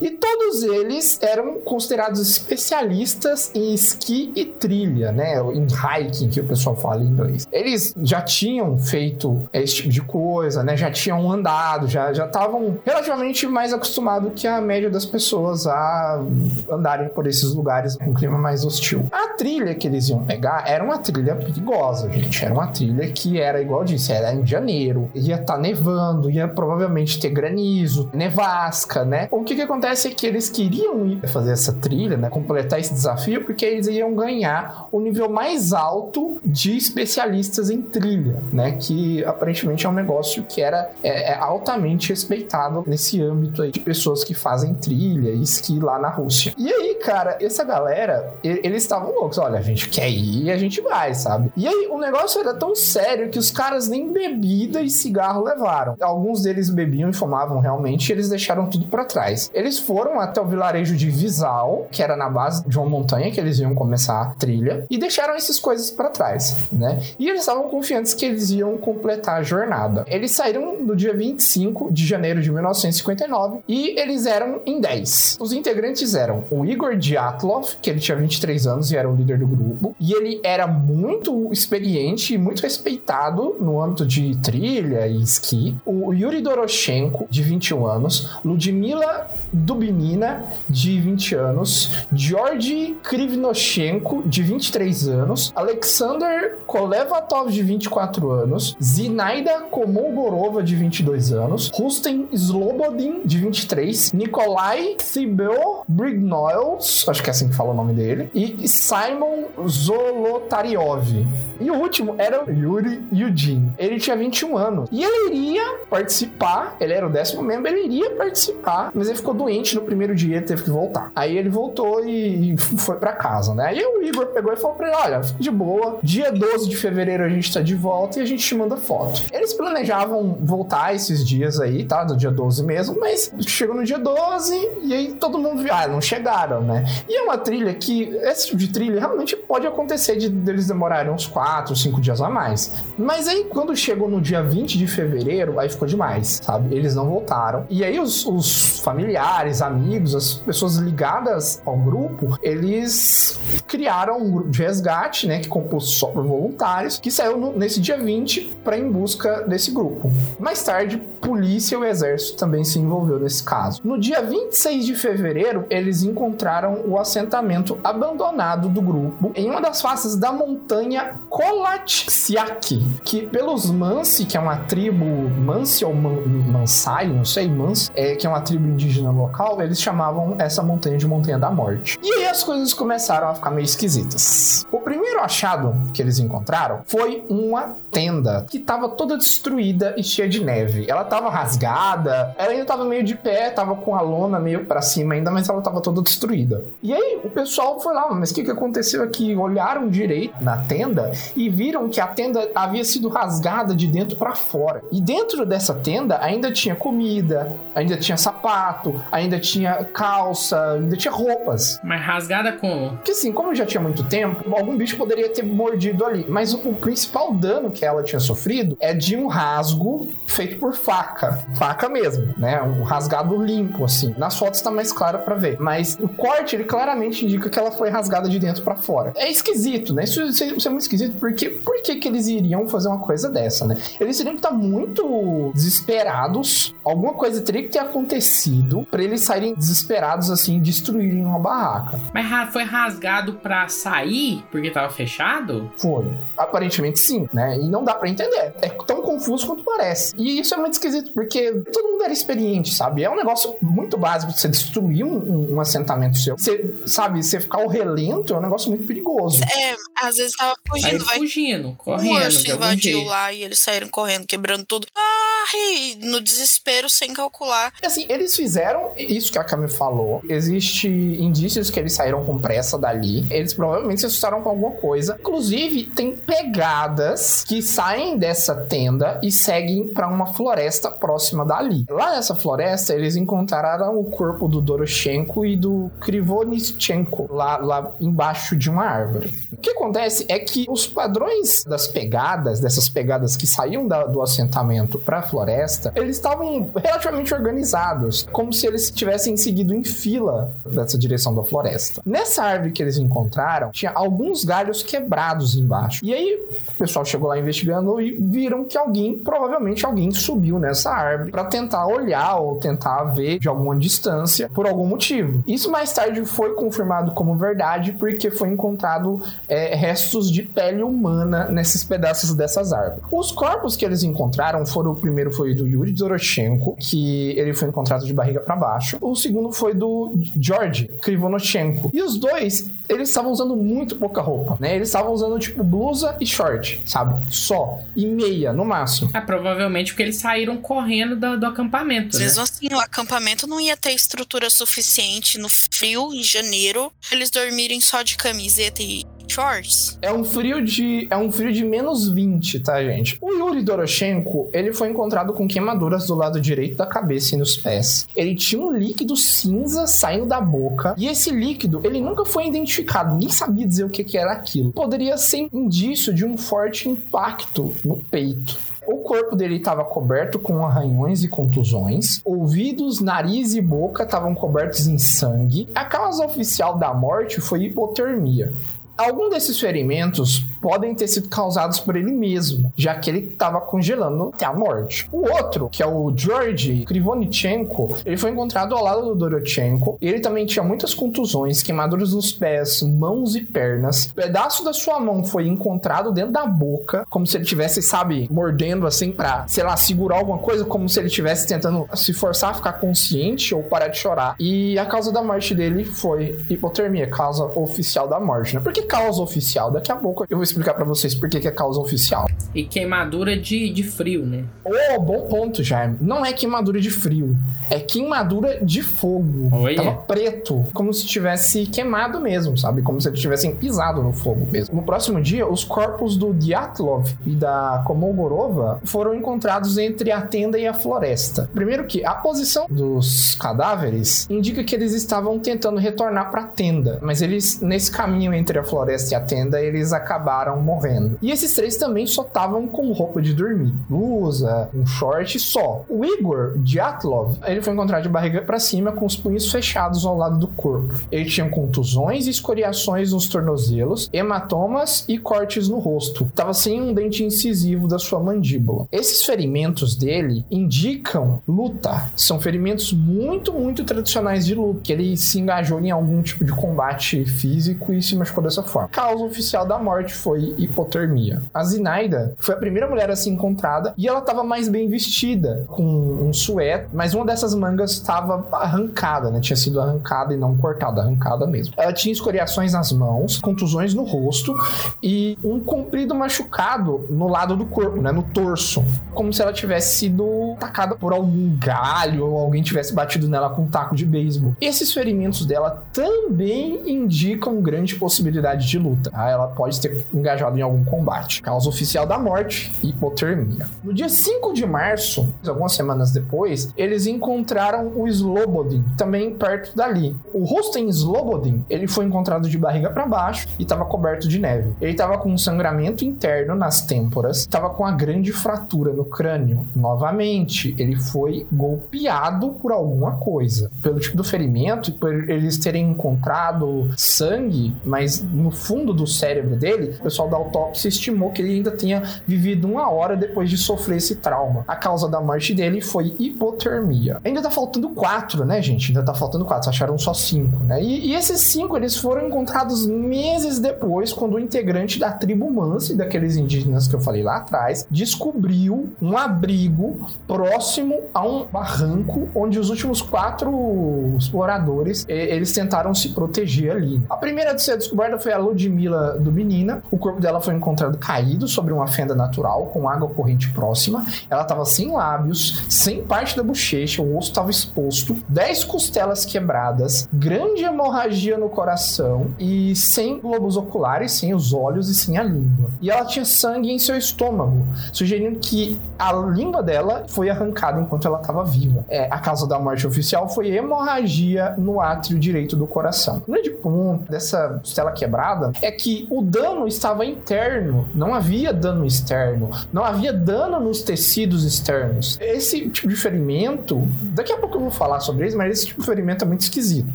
E todos eles eram considerados especialistas em esqui e trilha, né, em hiking, que o pessoal fala em inglês. Eles já tinham feito esse tipo de coisa, né, já tinham andado, já já estavam relativamente mais acostumados que a média das pessoas a andarem por esses lugares com clima mais hostil. A trilha que eles iam pegar era uma trilha perigosa, gente. Era uma trilha que era igual eu disse, era em janeiro, ia estar nevando, ia provavelmente ter granizo, nevasca, né? O que que acontece é que eles queriam ir fazer essa trilha, né, completar esse desafio, porque eles iam ganhar o nível mais alto de especialistas em trilha, né? Que aparentemente é um negócio que era é, é altamente respeitado nesse âmbito aí de pessoas que fazem trilha e esqui lá na Rússia. E aí, cara, essa galera, eles estavam loucos. Olha, a gente quer ir a gente vai, sabe? E aí, o negócio era tão sério que os caras nem bebida e cigarro levaram. Alguns deles bebiam e fumavam realmente, e eles deixaram tudo pra trás. Eles foram até o vilarejo de Visal, que era na base de uma montanha que eles iam começar a trilha, e deixaram essas coisas pra trás, né? E eles estavam confiantes que eles iam completar a jornada. Eles saíram no dia 25 de janeiro de 1959 e eles eram em 10. Os integrantes eram o Igor Dyatlov, que ele tinha 23 anos e era o líder do grupo, e ele era muito experiente e muito respeitado no âmbito de trilha e esqui. O Yuri Doroshenko, de 21 anos, Ludmila Dubinina, de 20 anos, Georgi Krivnoshenko, de 23 anos, Alexander Kolevatov, de 24 anos, Zinaida Komogorova, de 22 anos, Rusten Slobodin, de 23, Nikolai Thibel Brignoils, acho que é assim que fala o nome dele, e Simon Zolotariov. E o último era Yuri Yudin. Ele tinha 21 anos. E ele iria participar, ele era o décimo membro, ele iria participar, mas ele ficou doente no primeiro dia, ele teve que voltar. Aí ele voltou e foi pra casa, né? Aí o Igor pegou e falou pra ele: olha, fica de boa, dia 12 de fevereiro a gente tá de volta e a gente te manda foto. Eles planejavam voltar esses dias aí, tá? Do dia 12 mesmo, mas chegou no dia 12 e aí todo mundo viu, ah, não chegaram, né? E é uma trilha que, esse tipo de trilha realmente pode acontecer de deles demorarem uns 4, 5 dias a mais. Mas aí quando chegou no dia 20 de fevereiro, aí ficou demais, sabe? Eles não voltaram. E aí os, os familiares, amigos, as pessoas ligadas ao grupo, eles criaram um grupo de resgate, né, que composto só por voluntários, que saiu no- nesse dia 20 para em busca desse grupo. Mais tarde, polícia e o exército também se envolveu nesse caso. No dia 26 de fevereiro, eles encontraram o assentamento abandonado do grupo em uma das faces da montanha Kolatsiak, que pelos Mansi, que é uma tribo Mansi ou Man- Mansai, não sei, Mans, é, que é uma tribo indígena local, eles chamavam essa montanha de Montanha da Morte. E aí as coisas começaram a ficar meio esquisitas. O primeiro achado que eles encontraram foi uma tenda que estava toda destruída e cheia de neve. Ela estava rasgada, ela ainda estava meio de pé, estava com a lona meio para cima ainda, mas ela estava toda destruída. E aí o pessoal foi lá, mas o que, que aconteceu aqui? Olharam direito na tenda e viram que a tenda havia sido rasgada de dentro para fora. E dentro dessa tenda ainda tinha comida, ainda tinha sapato, ainda tinha calça, ainda tinha roupas. Mas rasgada como? Porque assim, como já tinha muito tempo, algum bicho poderia ter mordido ali. Mas o, o principal dano que ela tinha sofrido é de um rasgo feito por faca. Faca mesmo, né? Um rasgado limpo, assim. Nas fotos tá mais claro pra ver. Mas o corte, ele claramente indica que ela foi rasgada de dentro pra fora. É esquisito, né? Isso, isso é- muito esquisito, porque por que, que eles iriam fazer uma coisa dessa, né? Eles teriam estar muito desesperados. Alguma coisa teria que ter acontecido pra eles saírem desesperados assim, e destruírem uma barraca. Mas foi rasgado pra sair porque tava fechado? Foi. Aparentemente sim, né? E não dá pra entender. É tão confuso quanto parece. E isso é muito esquisito, porque todo mundo era experiente, sabe? É um negócio muito básico você destruir um, um- um assentamento seu. Você, sabe, você ficar ao relento é um negócio muito perigoso. É, às vezes tava fugindo, vai fugindo, correndo urso algum invadiu lá e eles saíram correndo, quebrando tudo. Ah, e no desespero, sem calcular. Assim, eles fizeram isso que a Cami falou. Existe indícios que eles saíram com pressa dali. Eles provavelmente se assustaram com alguma coisa. Inclusive, tem pegadas que saem dessa tenda e seguem pra uma floresta próxima dali. Lá nessa floresta, eles encontraram o corpo do Doroshenko e do Krivonischenko lá, lá embaixo de uma árvore. O que acontece é que os padrões das pegadas, dessas pegadas que saíam da- do assentamento para a floresta, eles estavam relativamente organizados, como se eles tivessem seguido em fila dessa direção da floresta. Nessa árvore que eles encontraram, tinha alguns galhos quebrados embaixo. E aí o pessoal chegou lá investigando e viram que alguém, provavelmente alguém subiu nessa árvore para tentar olhar ou tentar ver de alguma distância por algum motivo. Isso mais tarde foi confirmado como verdade porque foi encontrado é, restos de pele humana nesses pedaços dessas árvores. Os corpos que eles encontraram foram o primeiro foi do Yuri Doroshenko, que ele foi encontrado de barriga para baixo. O segundo foi do George Krivonochenko. E os dois, eles estavam usando muito pouca roupa, né? Eles estavam usando tipo blusa e short, sabe? Só e meia no máximo. Ah, provavelmente porque eles saíram correndo do, do acampamento, né? Mesmo assim, o acampamento não ia ter estrutura suficiente no frio em janeiro eles dormirem só de camiseta e shorts. É um frio de é um frio de menos 20, tá, gente? O Yuri Doroshenko, ele foi encontrado com queimaduras do lado direito da cabeça e nos pés. Ele tinha um líquido cinza saindo da boca, e esse líquido, ele nunca foi identificado. Ninguém sabia dizer o que que era aquilo. Poderia ser indício de um forte impacto no peito. O corpo dele estava coberto com arranhões e contusões. Ouvidos, nariz e boca estavam cobertos em sangue. A causa oficial da morte foi hipotermia. Algum desses ferimentos podem ter sido causados por ele mesmo, já que ele estava congelando até a morte. O outro, que é o George Krivonichenko, ele foi encontrado ao lado do Dorochenko. Ele também tinha muitas contusões, queimaduras nos pés, mãos e pernas. Pedaço da sua mão foi encontrado dentro da boca, como se ele tivesse, sabe, mordendo assim pra, sei lá, segurar alguma coisa, como se ele estivesse tentando se forçar a ficar consciente ou parar de chorar. E a causa da morte dele foi hipotermia, causa oficial da morte, né? Por que causa oficial? Daqui a pouco eu vou explicar pra vocês por que é causa oficial. E queimadura de, de frio, né? Oh, bom ponto, Jaime. Não é queimadura de frio, é queimadura de fogo. Olha. Tava preto, como se tivesse queimado mesmo, sabe? Como se eles tivessem pisado no fogo mesmo. No próximo dia, os corpos do Dyatlov e da Komogorova foram encontrados entre a tenda e a floresta. Primeiro que a posição dos cadáveres indica que eles estavam tentando retornar para a tenda, mas eles nesse caminho entre a floresta e a tenda, eles acabaram morrendo. E esses três também só estavam com roupa de dormir, blusa, um short só. O Igor Dyatlov, ele foi encontrado de barriga para cima com os punhos fechados ao lado do corpo. Ele tinha contusões e escoriações nos tornozelos, hematomas e cortes no rosto. Tava sem um dente incisivo da sua mandíbula. Esses ferimentos dele indicam luta. São ferimentos muito, muito tradicionais de luta, que ele se engajou em algum tipo de combate físico e se machucou dessa forma. Causa oficial da morte foi hipotermia. A Zinaida foi a primeira mulher a ser encontrada e ela estava mais bem vestida, com um suéter, mas uma dessas mangas estava arrancada, né? Tinha sido arrancada e não cortada, arrancada mesmo. Ela tinha escoriações nas mãos, contusões no rosto e um comprido machucado no lado do corpo, né? No torso. Como se ela tivesse sido atacada por algum galho ou alguém tivesse batido nela com um taco de beisebol. Esses ferimentos dela também indicam grande possibilidade de luta. tá? Ela pode ter engajado em algum combate. Causa oficial da morte, hipotermia. No dia 5 de março, algumas semanas depois, eles encontraram o Slobodin, também perto dali. O Rosten Slobodin, ele foi encontrado de barriga para baixo e estava coberto de neve. Ele estava com um sangramento interno nas têmporas, estava com a grande fratura no crânio. Novamente, ele foi golpeado por alguma coisa. Pelo tipo do ferimento por eles terem encontrado sangue, mas no fundo do cérebro dele pessoal da autópsia estimou que ele ainda tenha vivido uma hora depois de sofrer esse trauma. A causa da morte dele foi hipotermia. Ainda tá faltando quatro, né, gente? Ainda tá faltando quatro, acharam só cinco, né? E, e esses cinco, eles foram encontrados meses depois, quando o integrante da tribo Mansi, daqueles indígenas que eu falei lá atrás, descobriu um abrigo próximo a um barranco onde os últimos quatro exploradores, eles tentaram se proteger ali. A primeira a ser descoberta foi a Ludmilla do Menina. O corpo dela foi encontrado caído sobre uma fenda natural, com água corrente próxima. Ela estava sem lábios, sem parte da bochecha, o osso estava exposto, 10 costelas quebradas, grande hemorragia no coração e sem globos oculares, sem os olhos e sem a língua. E ela tinha sangue em seu estômago, sugerindo que a língua dela foi arrancada enquanto ela estava viva. É, a causa da morte oficial foi hemorragia no átrio direito do coração. O grande ponto dessa costela quebrada é que o dano estava interno, não havia dano externo, não havia dano nos tecidos externos. Esse tipo de ferimento, daqui a pouco eu vou falar sobre isso, mas esse tipo de ferimento é muito esquisito.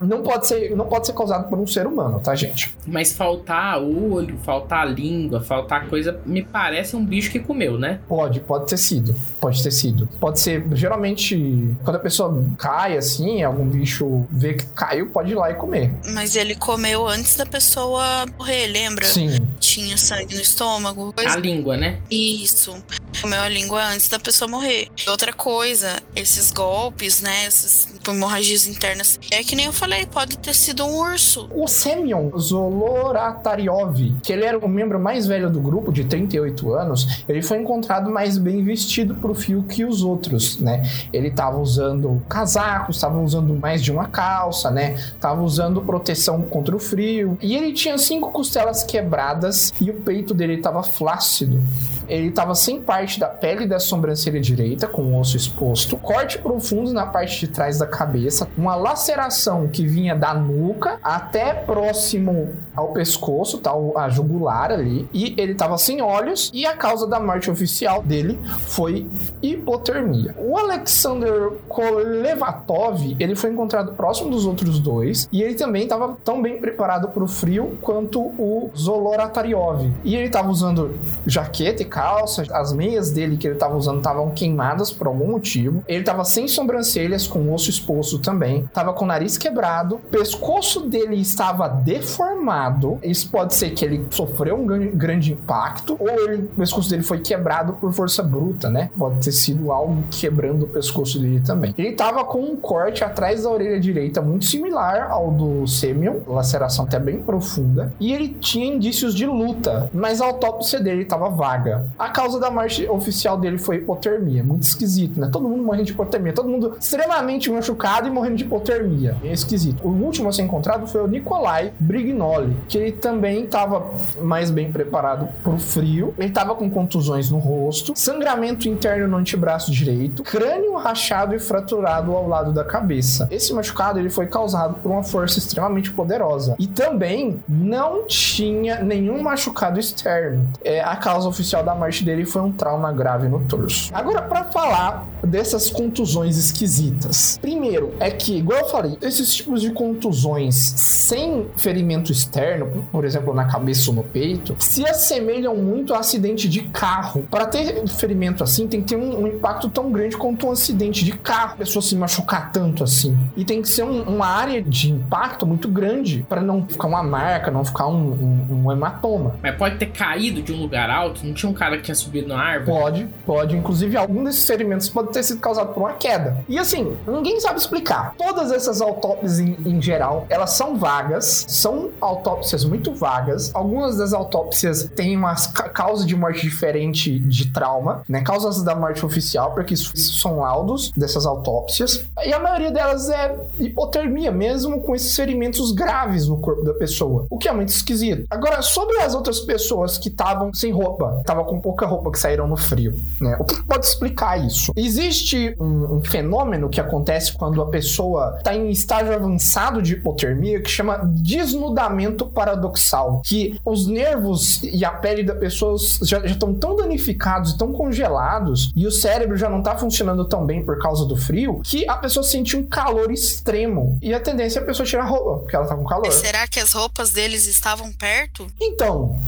Não pode ser, não pode ser causado por um ser humano, tá, gente? Mas faltar olho, faltar língua, faltar coisa, me parece um bicho que comeu, né? Pode, pode ter sido. Pode ter sido. Pode ser, geralmente, quando a pessoa cai assim, algum bicho vê que caiu, pode ir lá e comer. Mas ele comeu antes da pessoa morrer, lembra? Sim. Tinha sangue no estômago. A língua, né? Isso. Comeu a língua antes da pessoa morrer. Outra coisa, esses golpes, né? Essas hemorragias internas. É que nem eu falei, pode ter sido um urso. O Semyon Zoloratariov, que ele era o membro mais velho do grupo, de 38 anos, ele foi encontrado mais bem vestido pro fio que os outros, né? Ele tava usando casacos, estava usando mais de uma calça, né? Tava usando proteção contra o frio. E ele tinha cinco costelas quebradas e o peito dele estava flácido. Ele estava sem parte da pele da sobrancelha direita, com o osso exposto, corte profundo na parte de trás da cabeça, uma laceração que vinha da nuca até próximo ao pescoço, tá? A jugular ali. E ele estava sem olhos e a causa da morte oficial dele foi hipotermia. O Alexander Kolevatov, ele foi encontrado próximo dos outros dois e ele também estava tão bem preparado para o frio quanto o Zoloratariov. E ele estava usando jaqueta e calça, as meias dele que ele estava usando estavam queimadas por algum motivo. Ele estava sem sobrancelhas, com osso exposto também, estava com o nariz quebrado, o pescoço dele estava deformado. Isso pode ser que ele sofreu um grande impacto ou ele, o pescoço dele foi quebrado por força bruta, né? Pode ter sido algo quebrando o pescoço dele também. Ele estava com um corte atrás da orelha direita muito similar ao do Semyon, laceração até bem profunda, e ele tinha indícios de luta, mas a autópsia dele estava vaga. A causa da morte oficial dele foi hipotermia. Muito esquisito, né? Todo mundo morrendo de hipotermia. Todo mundo extremamente machucado e morrendo de hipotermia. É esquisito. O último a ser encontrado foi o Nikolai Brignoli, que ele também estava mais bem preparado para o frio. Ele estava com contusões no rosto, sangramento interno no antebraço direito, crânio rachado e fraturado ao lado da cabeça. Esse machucado ele foi causado por uma força extremamente poderosa. E também não tinha nenhum machucado externo. É, a causa oficial da morte dele foi um trauma grave no torso. Agora, para falar dessas contusões esquisitas. Primeiro, é que, igual eu falei, esses tipos de contusões sem ferimento externo, por exemplo, na cabeça ou no peito, se assemelham muito a acidente de carro. Para ter ferimento assim, tem que ter um, um, impacto tão grande quanto um acidente de carro, a pessoa se machucar tanto assim. E tem que ser um, uma área de impacto muito grande para não ficar uma marca, não ficar um, um, hematoma. Mas pode ter caído de um lugar alto? Não tinha um cara que tinha subido na árvore? Pode, pode. Inclusive, algum desses ferimentos pode ter sido causado por uma queda. E assim, ninguém sabe explicar. Todas essas autópsias em, em geral, elas são vagas, são autópsias muito vagas. Algumas das autópsias têm uma causa de morte diferente de trauma, né? Causas da morte oficial, porque isso, isso são laudos dessas autópsias. E a maioria delas é hipotermia, mesmo com esses ferimentos graves no corpo da pessoa, o que é muito esquisito. Agora, sobre as outras pessoas que estavam sem roupa, estavam com pouca roupa que saíram no frio, né? O que pode explicar isso? Existe um, um fenômeno que acontece quando a pessoa está em estágio avançado de hipotermia que chama desnudamento paradoxal, que os nervos e a pele da pessoa já, já estão tão danificados e tão congelados e o cérebro já não está funcionando tão bem por causa do frio que a pessoa sente um calor extremo e a tendência é a pessoa tirar a roupa porque ela tá com calor. Será que as roupas deles estavam perto? Então,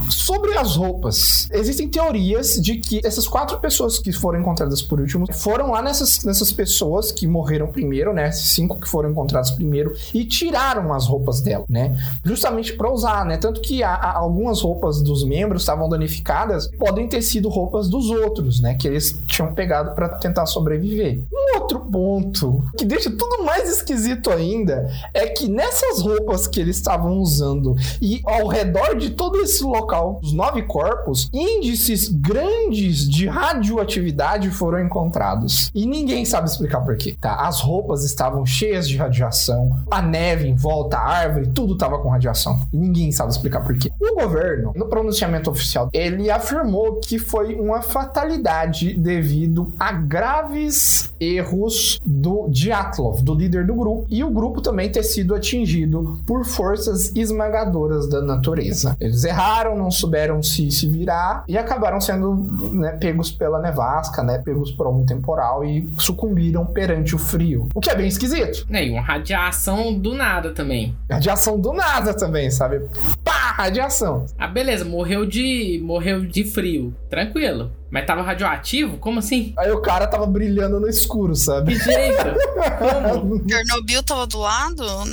sobre as roupas, existem teorias de que essas quatro pessoas que foram encontradas por último foram lá nessas, nessas pessoas que morreram primeiro, né? Cinco que foram encontrados primeiro e tiraram as roupas dela, né? Justamente para usar, né? Tanto que há, há algumas roupas dos membros estavam danificadas, podem ter sido roupas dos outros, né? Que eles tinham pegado para tentar sobreviver. Um outro ponto que deixa tudo mais esquisito ainda é que nessas roupas que eles estavam usando e ao redor de todo esse local, os nove corpos, índices grandes de radioatividade foram encontrados. E ninguém sabe explicar por quê, tá? As roupas estavam cheias de radiação, a neve em volta, a árvore, tudo estava com radiação. E ninguém sabe explicar por quê. O governo, no pronunciamento oficial, ele afirmou que foi uma fatalidade devido a graves erros do Dyatlov, do líder do grupo, e o grupo também ter sido atingido por forças esmagadoras da natureza. Eles erraram, não souberam se, se virar e acabaram sendo né, pegos pela nevasca, né, pegos por algum temporal e sucumbiram perante o frio. O que é bem esquisito. É, e uma radiação do nada também. Radiação do nada também, sabe? Pá, radiação. Ah, beleza, morreu de morreu de frio. Tranquilo. Mas tava radioativo? Como assim? Aí o cara tava brilhando no escuro, sabe? Que jeito? Como? Chernobyl tava do lado? Não.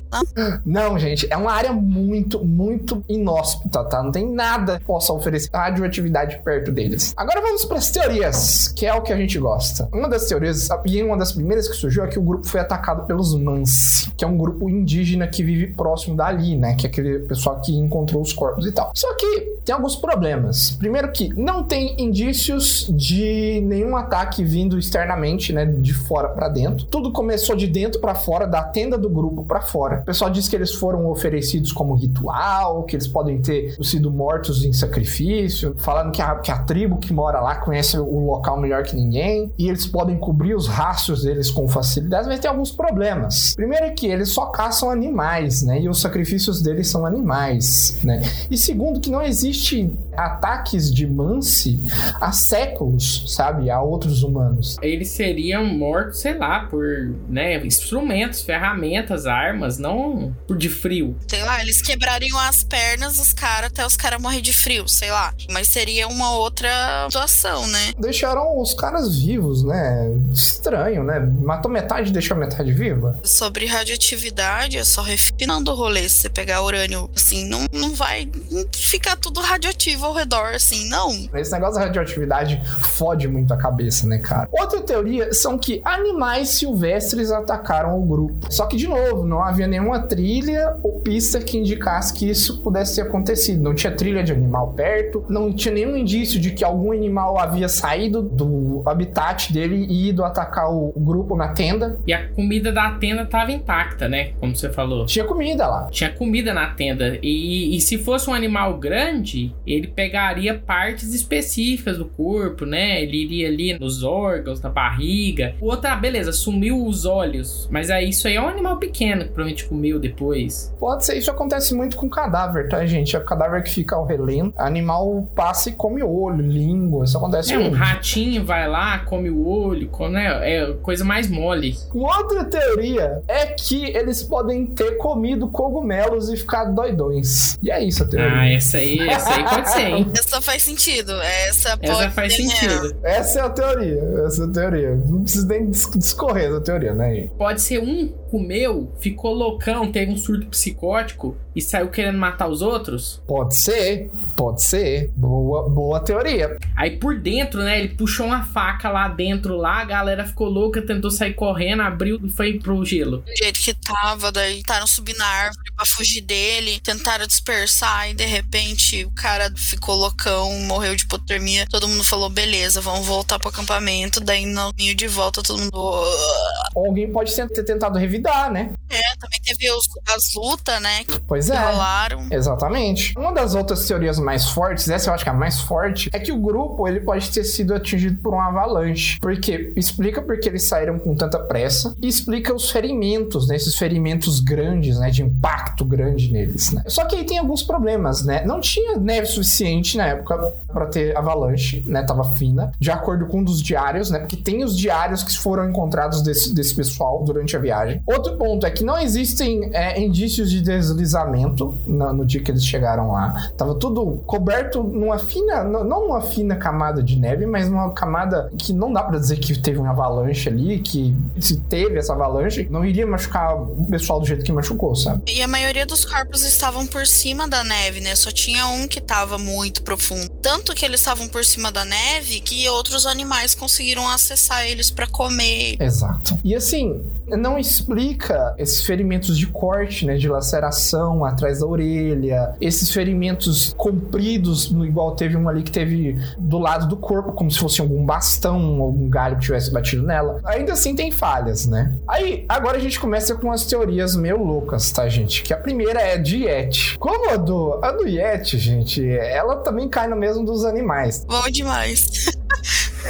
Não, gente, é uma área muito, muito inóspita, tá? Não tem nada que possa oferecer radioatividade perto deles. Agora vamos para as teorias, que é o que a gente gosta. Uma das teorias, e uma das primeiras que surgiu, é que o grupo foi atacado pelos Mans, que é um grupo indígena que vive próximo dali, né? Que é aquele pessoal que encontrou os corpos e tal. Só que tem alguns problemas. Primeiro que não tem indícios de nenhum ataque vindo externamente, né, de fora para dentro. Tudo começou de dentro para fora, da tenda do grupo para fora. O pessoal diz que eles foram oferecidos como ritual, que eles podem ter sido mortos em sacrifício, falando que a, que a tribo que mora lá conhece o local melhor que ninguém e eles podem cobrir os rastros deles com facilidade, mas tem alguns problemas. Primeiro é que eles só caçam animais, né, e os sacrifícios deles são animais, né. E segundo que não existe ataques de Mansi há séculos, sabe, a outros humanos. Eles seriam mortos, sei lá, por, né, instrumentos, ferramentas, armas, não por de frio. Sei lá, eles quebrariam as pernas dos caras até os caras morrer de frio, sei lá. Mas seria uma outra situação, né? Deixaram os caras vivos, né? Estranho, né? Matou metade e deixou metade viva. Sobre radioatividade, é só refinando o rolê. Se você pegar urânio, assim, não, não vai ficar tudo radioativo ao redor, assim, não. Esse negócio da radioatividade fode muito a cabeça, né, cara? Outra teoria são que animais silvestres atacaram o grupo. Só que, de novo, não havia nenhuma trilha ou pista que indicasse que isso pudesse ter acontecido. Não tinha trilha de animal perto, não tinha nenhum indício de que algum animal havia saído do habitat dele e ido atacar o grupo na tenda. E a comida da tenda tava intacta, né? Como você falou. Tinha comida lá. Tinha comida na tenda. E, e se fosse um animal grande, ele pegaria partes específicas do corpo, né? Ele iria ali nos órgãos, na barriga. O outro, ah, beleza, sumiu os olhos. Mas aí isso aí é um animal pequeno que provavelmente comeu depois. Pode ser, isso acontece muito com cadáver, tá, gente? É o cadáver que fica ao relento. Animal passa e come olho, língua. Isso acontece É, um muito. ratinho vai lá, come o olho, come, né? É coisa mais mole. Uma outra teoria é que eles podem ter comido cogumelos e ficado doidões. E é isso a teoria. Ah, essa aí, essa aí pode ser, hein? Essa faz sentido. Essa pode Essa faz sentido. Essa é a teoria. Essa é a teoria. Não precisa nem dis- discorrer essa teoria, né, gente? Pode ser um comeu, ficou loucão, teve um surto psicótico e saiu querendo matar os outros. Pode ser, pode ser. Boa, boa teoria. Aí por dentro, né, ele puxou uma faca lá dentro lá, a galera ficou louca, tentou sair correndo, abriu e foi pro gelo. Do jeito que tava, daí tentaram subir na árvore pra fugir dele, tentaram dispersar e de repente o cara ficou loucão, morreu de hipotermia. Todo mundo falou, beleza, vamos voltar pro acampamento. Daí no caminho de volta todo mundo. Ou alguém pode ter tentado revidar, né? É, também teve os- as lutas, né? Que Pois é. rolaram. Exatamente. Uma das outras teorias mais fortes, essa eu acho que é a mais forte, é que o grupo ele pode ter sido atingido por um avalanche. Porque explica porque eles saíram com tanta pressa e explica os ferimentos, né? Esses ferimentos grandes, né? De impacto grande neles, né? Só que aí tem alguns problemas, né? Não tinha neve suficiente na época para ter avalanche, né? Tava fina, de acordo com um dos diários, né? Porque tem os diários que foram encontrados desse, desse pessoal durante a viagem. Outro ponto é que não existem é, indícios de deslizamento na- no dia que eles chegaram lá. Tava tudo coberto numa fina, não numa fina camada de neve, mas numa camada que não dá pra dizer que teve uma avalanche ali, que se teve essa avalanche, não iria machucar o pessoal do jeito que machucou, sabe? E a maioria dos corpos estavam por cima da neve, né? Só tinha um que estava muito profundo. Tanto que eles estavam por cima da neve que outros animais conseguiram acessar eles pra comer. Exato. E assim, não explica esses ferimentos de corte, né? De laceração atrás da orelha, esses ferimentos compridos, igual teve um ali que teve do lado do corpo, como se fosse algum bastão, algum galho que tivesse batido nela. Ainda assim tem falhas, né? Aí, agora a gente começa com as teorias meio loucas, tá, gente? Que a primeira é de Yeti. Como a do, a do Yeti, gente, ela também cai no mesmo dos animais. Bom demais.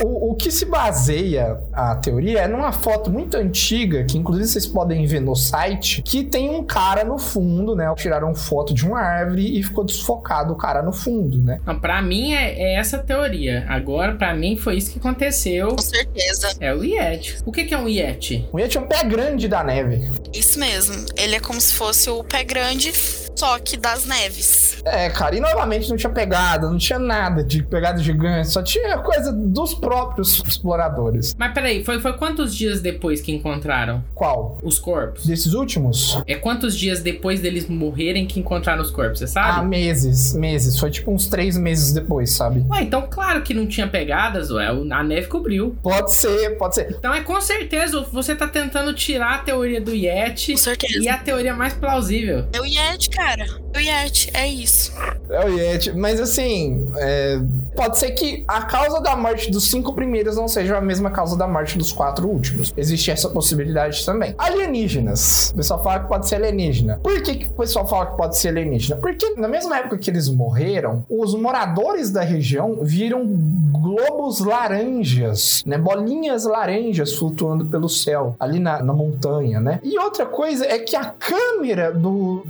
O, o que se baseia a teoria é numa foto muito antiga, que inclusive vocês podem ver no site, que tem um cara no fundo, né? Tiraram foto de uma árvore e ficou desfocado o cara no fundo, né? Não, pra mim é, é essa teoria. Agora, pra mim, foi isso que aconteceu. Com certeza. É o Yeti. O que, que é um Yeti? O Yeti é um pé grande da neve. Isso mesmo. Ele é como se fosse o pé grande, só que das neves. É, cara, e novamente não tinha pegada, não tinha nada de pegada gigante, só tinha coisa dos próprios exploradores. Mas peraí, foi, foi quantos dias depois que encontraram Qual? os corpos? Desses últimos? É quantos dias depois deles morrerem que encontraram os corpos, você Ah, sabe? meses, meses. Foi tipo uns três meses depois, sabe? Ué, então claro que não tinha pegadas, ué. A neve cobriu. Pode ser, pode ser. Então é com certeza você tá tentando tirar a teoria do Yeti Com certeza. e a teoria mais plausível. É o Yeti, cara. É o Yeti, é isso. É o Yeti. Mas assim, é, pode ser que a causa da morte dos cinco primeiros não seja a mesma causa da morte dos quatro últimos. Existe essa possibilidade também. Alienígenas. O pessoal fala que pode ser alienígena. Por que, que o pessoal fala que pode ser alienígena? Porque na mesma época que eles morreram, os moradores da região viram globos laranjas, né? Bolinhas laranjas flutuando pelo céu, ali na, na montanha, né? E outra coisa é que a câmera do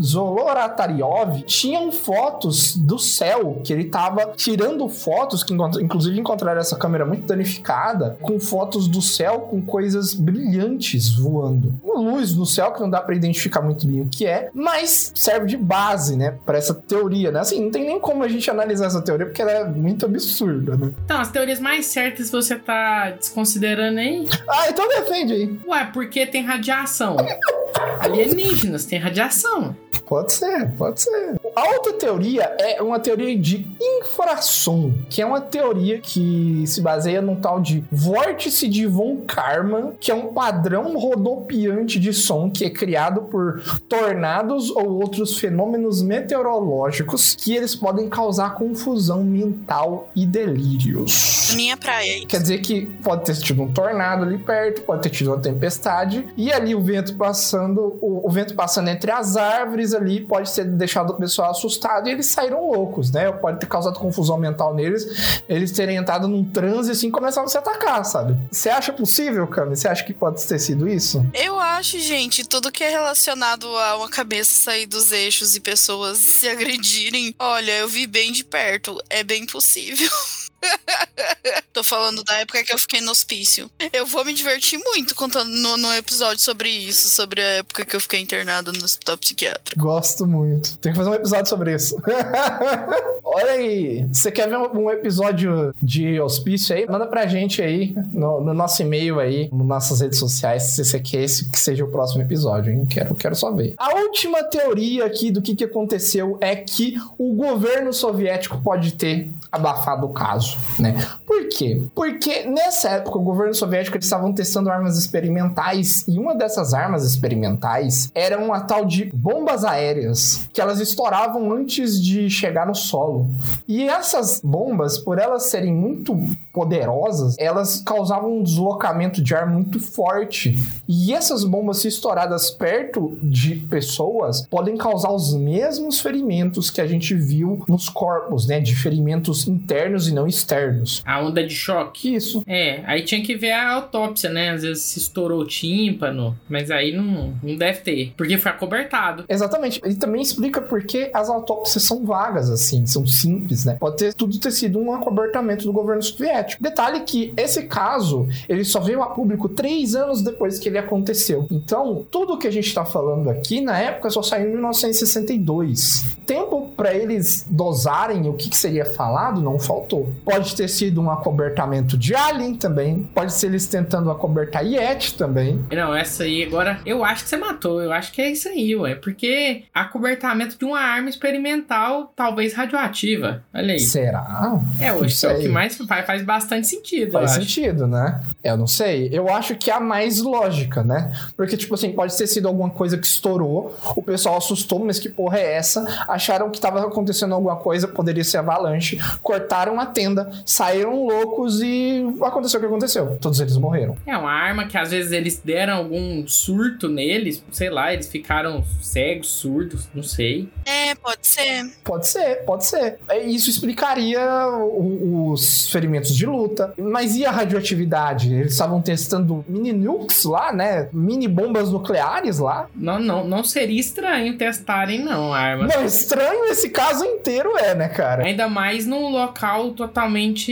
Zolorataryov tinham fotos do céu, que ele tava tirando fotos, que inclusive encontraram essa câmera muito danificada, com fotos do céu com coisas brilhantes voando. Uma luz no céu que não dá pra identificar muito bem o que é, mas serve de base, né, Pra essa teoria, né? Assim, não tem nem como a gente analisar essa teoria porque ela é muito absurda, né? Então, as teorias mais certas você tá desconsiderando aí. Ah, então defende aí. Ué, porque tem radiação. Alienígenas tem radiação. Pode ser, pode ser. A outra teoria é uma teoria de infrasom, que é uma teoria que se baseia num tal de vórtice de von Karman, que é um padrão rodopiante de som que é criado por tornados ou outros fenômenos meteorológicos que eles podem causar confusão mental e delírios. Minha praia. Quer dizer que pode ter tido um tornado ali perto, pode ter tido uma tempestade, e ali o vento passando, o, o vento passando entre as árvores ali pode ter deixado o pessoal assustado e eles saíram loucos, né? Pode ter causado confusão mental neles, eles terem entrado num transe assim e começaram a se atacar, sabe? Você acha possível, Cami? Você acha que pode ter sido isso? Eu acho, gente, tudo que é relacionado a uma cabeça sair dos eixos e pessoas se agredirem, olha, eu vi bem de perto. É bem possível. Tô falando da época que eu fiquei no hospício. Eu vou me divertir muito contando no, no episódio sobre isso, sobre a época que eu fiquei internada no hospital psiquiátrico. Gosto muito. Tem que fazer um episódio sobre isso. Olha aí. Você quer ver um episódio de hospício aí? Manda pra gente aí no, no nosso e-mail aí, nas nossas redes sociais, se você quer esse que seja o próximo episódio, hein? Quero, quero só ver. A última teoria aqui do que, que aconteceu é que o governo soviético pode ter abafado o caso, né? Por quê? Porque nessa época o governo soviético eles estavam testando armas experimentais e uma dessas armas experimentais era uma tal de bombas aéreas que elas estouravam antes de chegar no solo. E essas bombas, por elas serem muito poderosas, elas causavam um deslocamento de ar muito forte. E essas bombas, se estouradas perto de pessoas, podem causar os mesmos ferimentos que a gente viu nos corpos, né? De ferimentos internos e não externos. Onda de choque. Isso. É, aí tinha que ver a autópsia, né? Às vezes se estourou o tímpano, mas aí não, não deve ter, porque foi acobertado. Exatamente. Ele também explica por que as autópsias são vagas, assim, são simples, né? Pode ter tudo ter sido um acobertamento do governo soviético. Detalhe que esse caso, ele só veio a público três anos depois que ele aconteceu. Então, tudo que a gente tá falando aqui, na época, só saiu em 1962. Tempo para eles dosarem o que, que seria falado, não faltou. Pode ter sido um acobertamento de Alien também, pode ser eles tentando acobertar Yeti também. Não, essa aí agora, eu acho que você matou, eu acho que é isso aí, ué, porque acobertamento de uma arma experimental, talvez radioativa. Olha aí. Será? É, hoje é o que mais faz, faz bastante sentido, Faz sentido, né? Eu não sei. Eu acho que é a mais lógica, né? Porque, tipo assim, pode ter sido alguma coisa que estourou, o pessoal assustou, mas que porra é essa? Acharam que tava acontecendo alguma coisa, poderia ser avalanche, cortaram a tenda, saíram loucos e aconteceu o que aconteceu. Todos eles morreram. É uma arma que às vezes eles deram algum surto neles, sei lá, eles ficaram cegos, surdos, não sei. É, pode ser. Pode ser, pode ser. É, Isso explicaria os ferimentos de luta. Mas e a radioatividade? Eles estavam testando mini nukes lá, né? Mini bombas nucleares lá. Não, não, não seria estranho testarem, não, a arma. Não, estranho esse caso inteiro é, né, cara? Ainda mais num local totalmente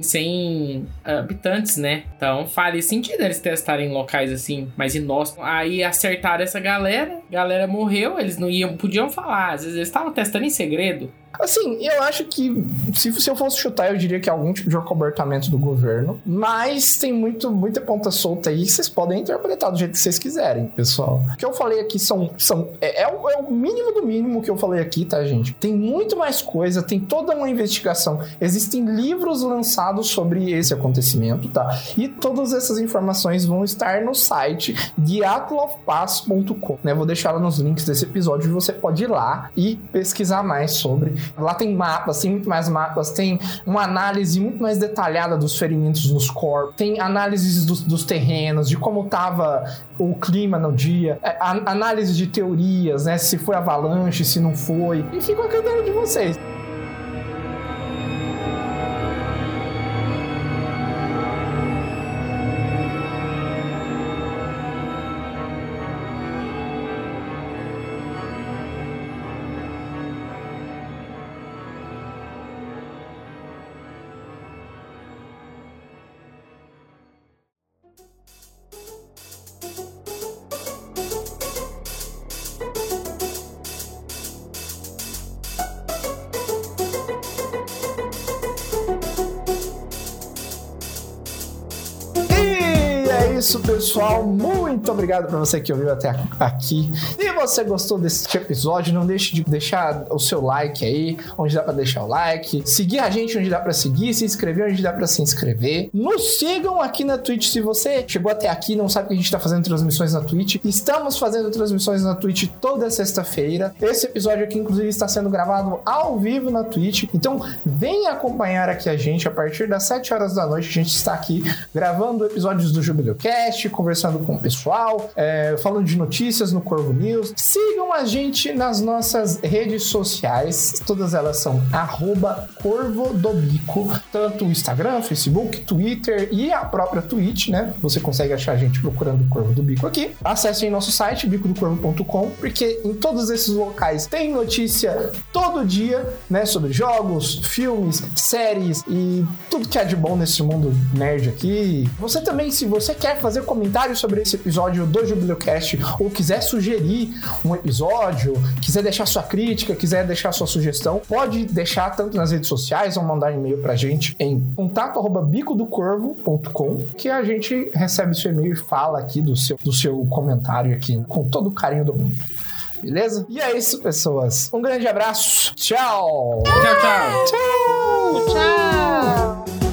sem habitantes, né? Então faria sentido eles testarem em locais assim, mais inóspitos. Aí acertaram essa galera, galera morreu, eles não iam, podiam falar. Às vezes eles estavam testando em segredo. Assim, eu acho que se, se eu fosse chutar, eu diria que é algum tipo de acobertamento do governo. Mas tem muito, muita ponta solta aí vocês podem interpretar do jeito que vocês quiserem, pessoal. O que eu falei aqui são. são é, é o, é o mínimo do mínimo que eu falei aqui, tá, gente? Tem muito mais coisa, tem toda uma investigação. Existem livros lançados sobre esse acontecimento, tá? E todas essas informações vão estar no site diatlofpass.com, né? Vou deixar lá nos links desse episódio você pode ir lá e pesquisar mais sobre. Lá tem mapas, tem muito mais mapas, tem uma análise muito mais detalhada dos ferimentos nos corpos, tem análises dos, dos terrenos, de como tava o clima no dia, é, a- análise de teorias, né? Se foi avalanche, se não foi. E fica a critério de vocês. Isso, pessoal. Muito obrigado para você que ouviu até aqui. E você gostou desse episódio, não deixe de deixar o seu like aí, onde dá para deixar o like, seguir a gente onde dá para seguir, se inscrever onde dá para se inscrever. Nos sigam aqui na Twitch se você chegou até aqui não sabe que a gente tá fazendo transmissões na Twitch. Estamos fazendo transmissões na Twitch toda sexta-feira. Esse episódio aqui inclusive está sendo gravado ao vivo na Twitch. Então, venha acompanhar aqui a gente a partir das 7 horas da noite. A gente está aqui gravando episódios do Jubileucast, conversando com o pessoal, é, falando de notícias no Corvo News. Sigam a gente nas nossas redes sociais. Todas elas são arroba Corvo do Bico. Tanto o Instagram, Facebook, Twitter e a própria Twitch, né? Você consegue achar a gente procurando o Corvo do Bico aqui. Acessem nosso site, bicodocorvo.com, porque em todos esses locais tem notícia todo dia, né? Sobre jogos, filmes, séries e tudo que há de bom nesse mundo nerd aqui. Você também, se você quer fazer comentário sobre esse episódio do Jubileucast ou quiser sugerir um episódio, quiser deixar sua crítica, quiser deixar sua sugestão, pode deixar tanto nas redes sociais ou mandar e-mail pra gente em contato@bicodocorvo.com que a gente recebe seu e-mail e fala aqui do seu, do seu comentário aqui com todo o carinho do mundo. Beleza? E é isso, pessoas. Um grande abraço. Tchau. Tchau, tchau. Tchau. Tchau!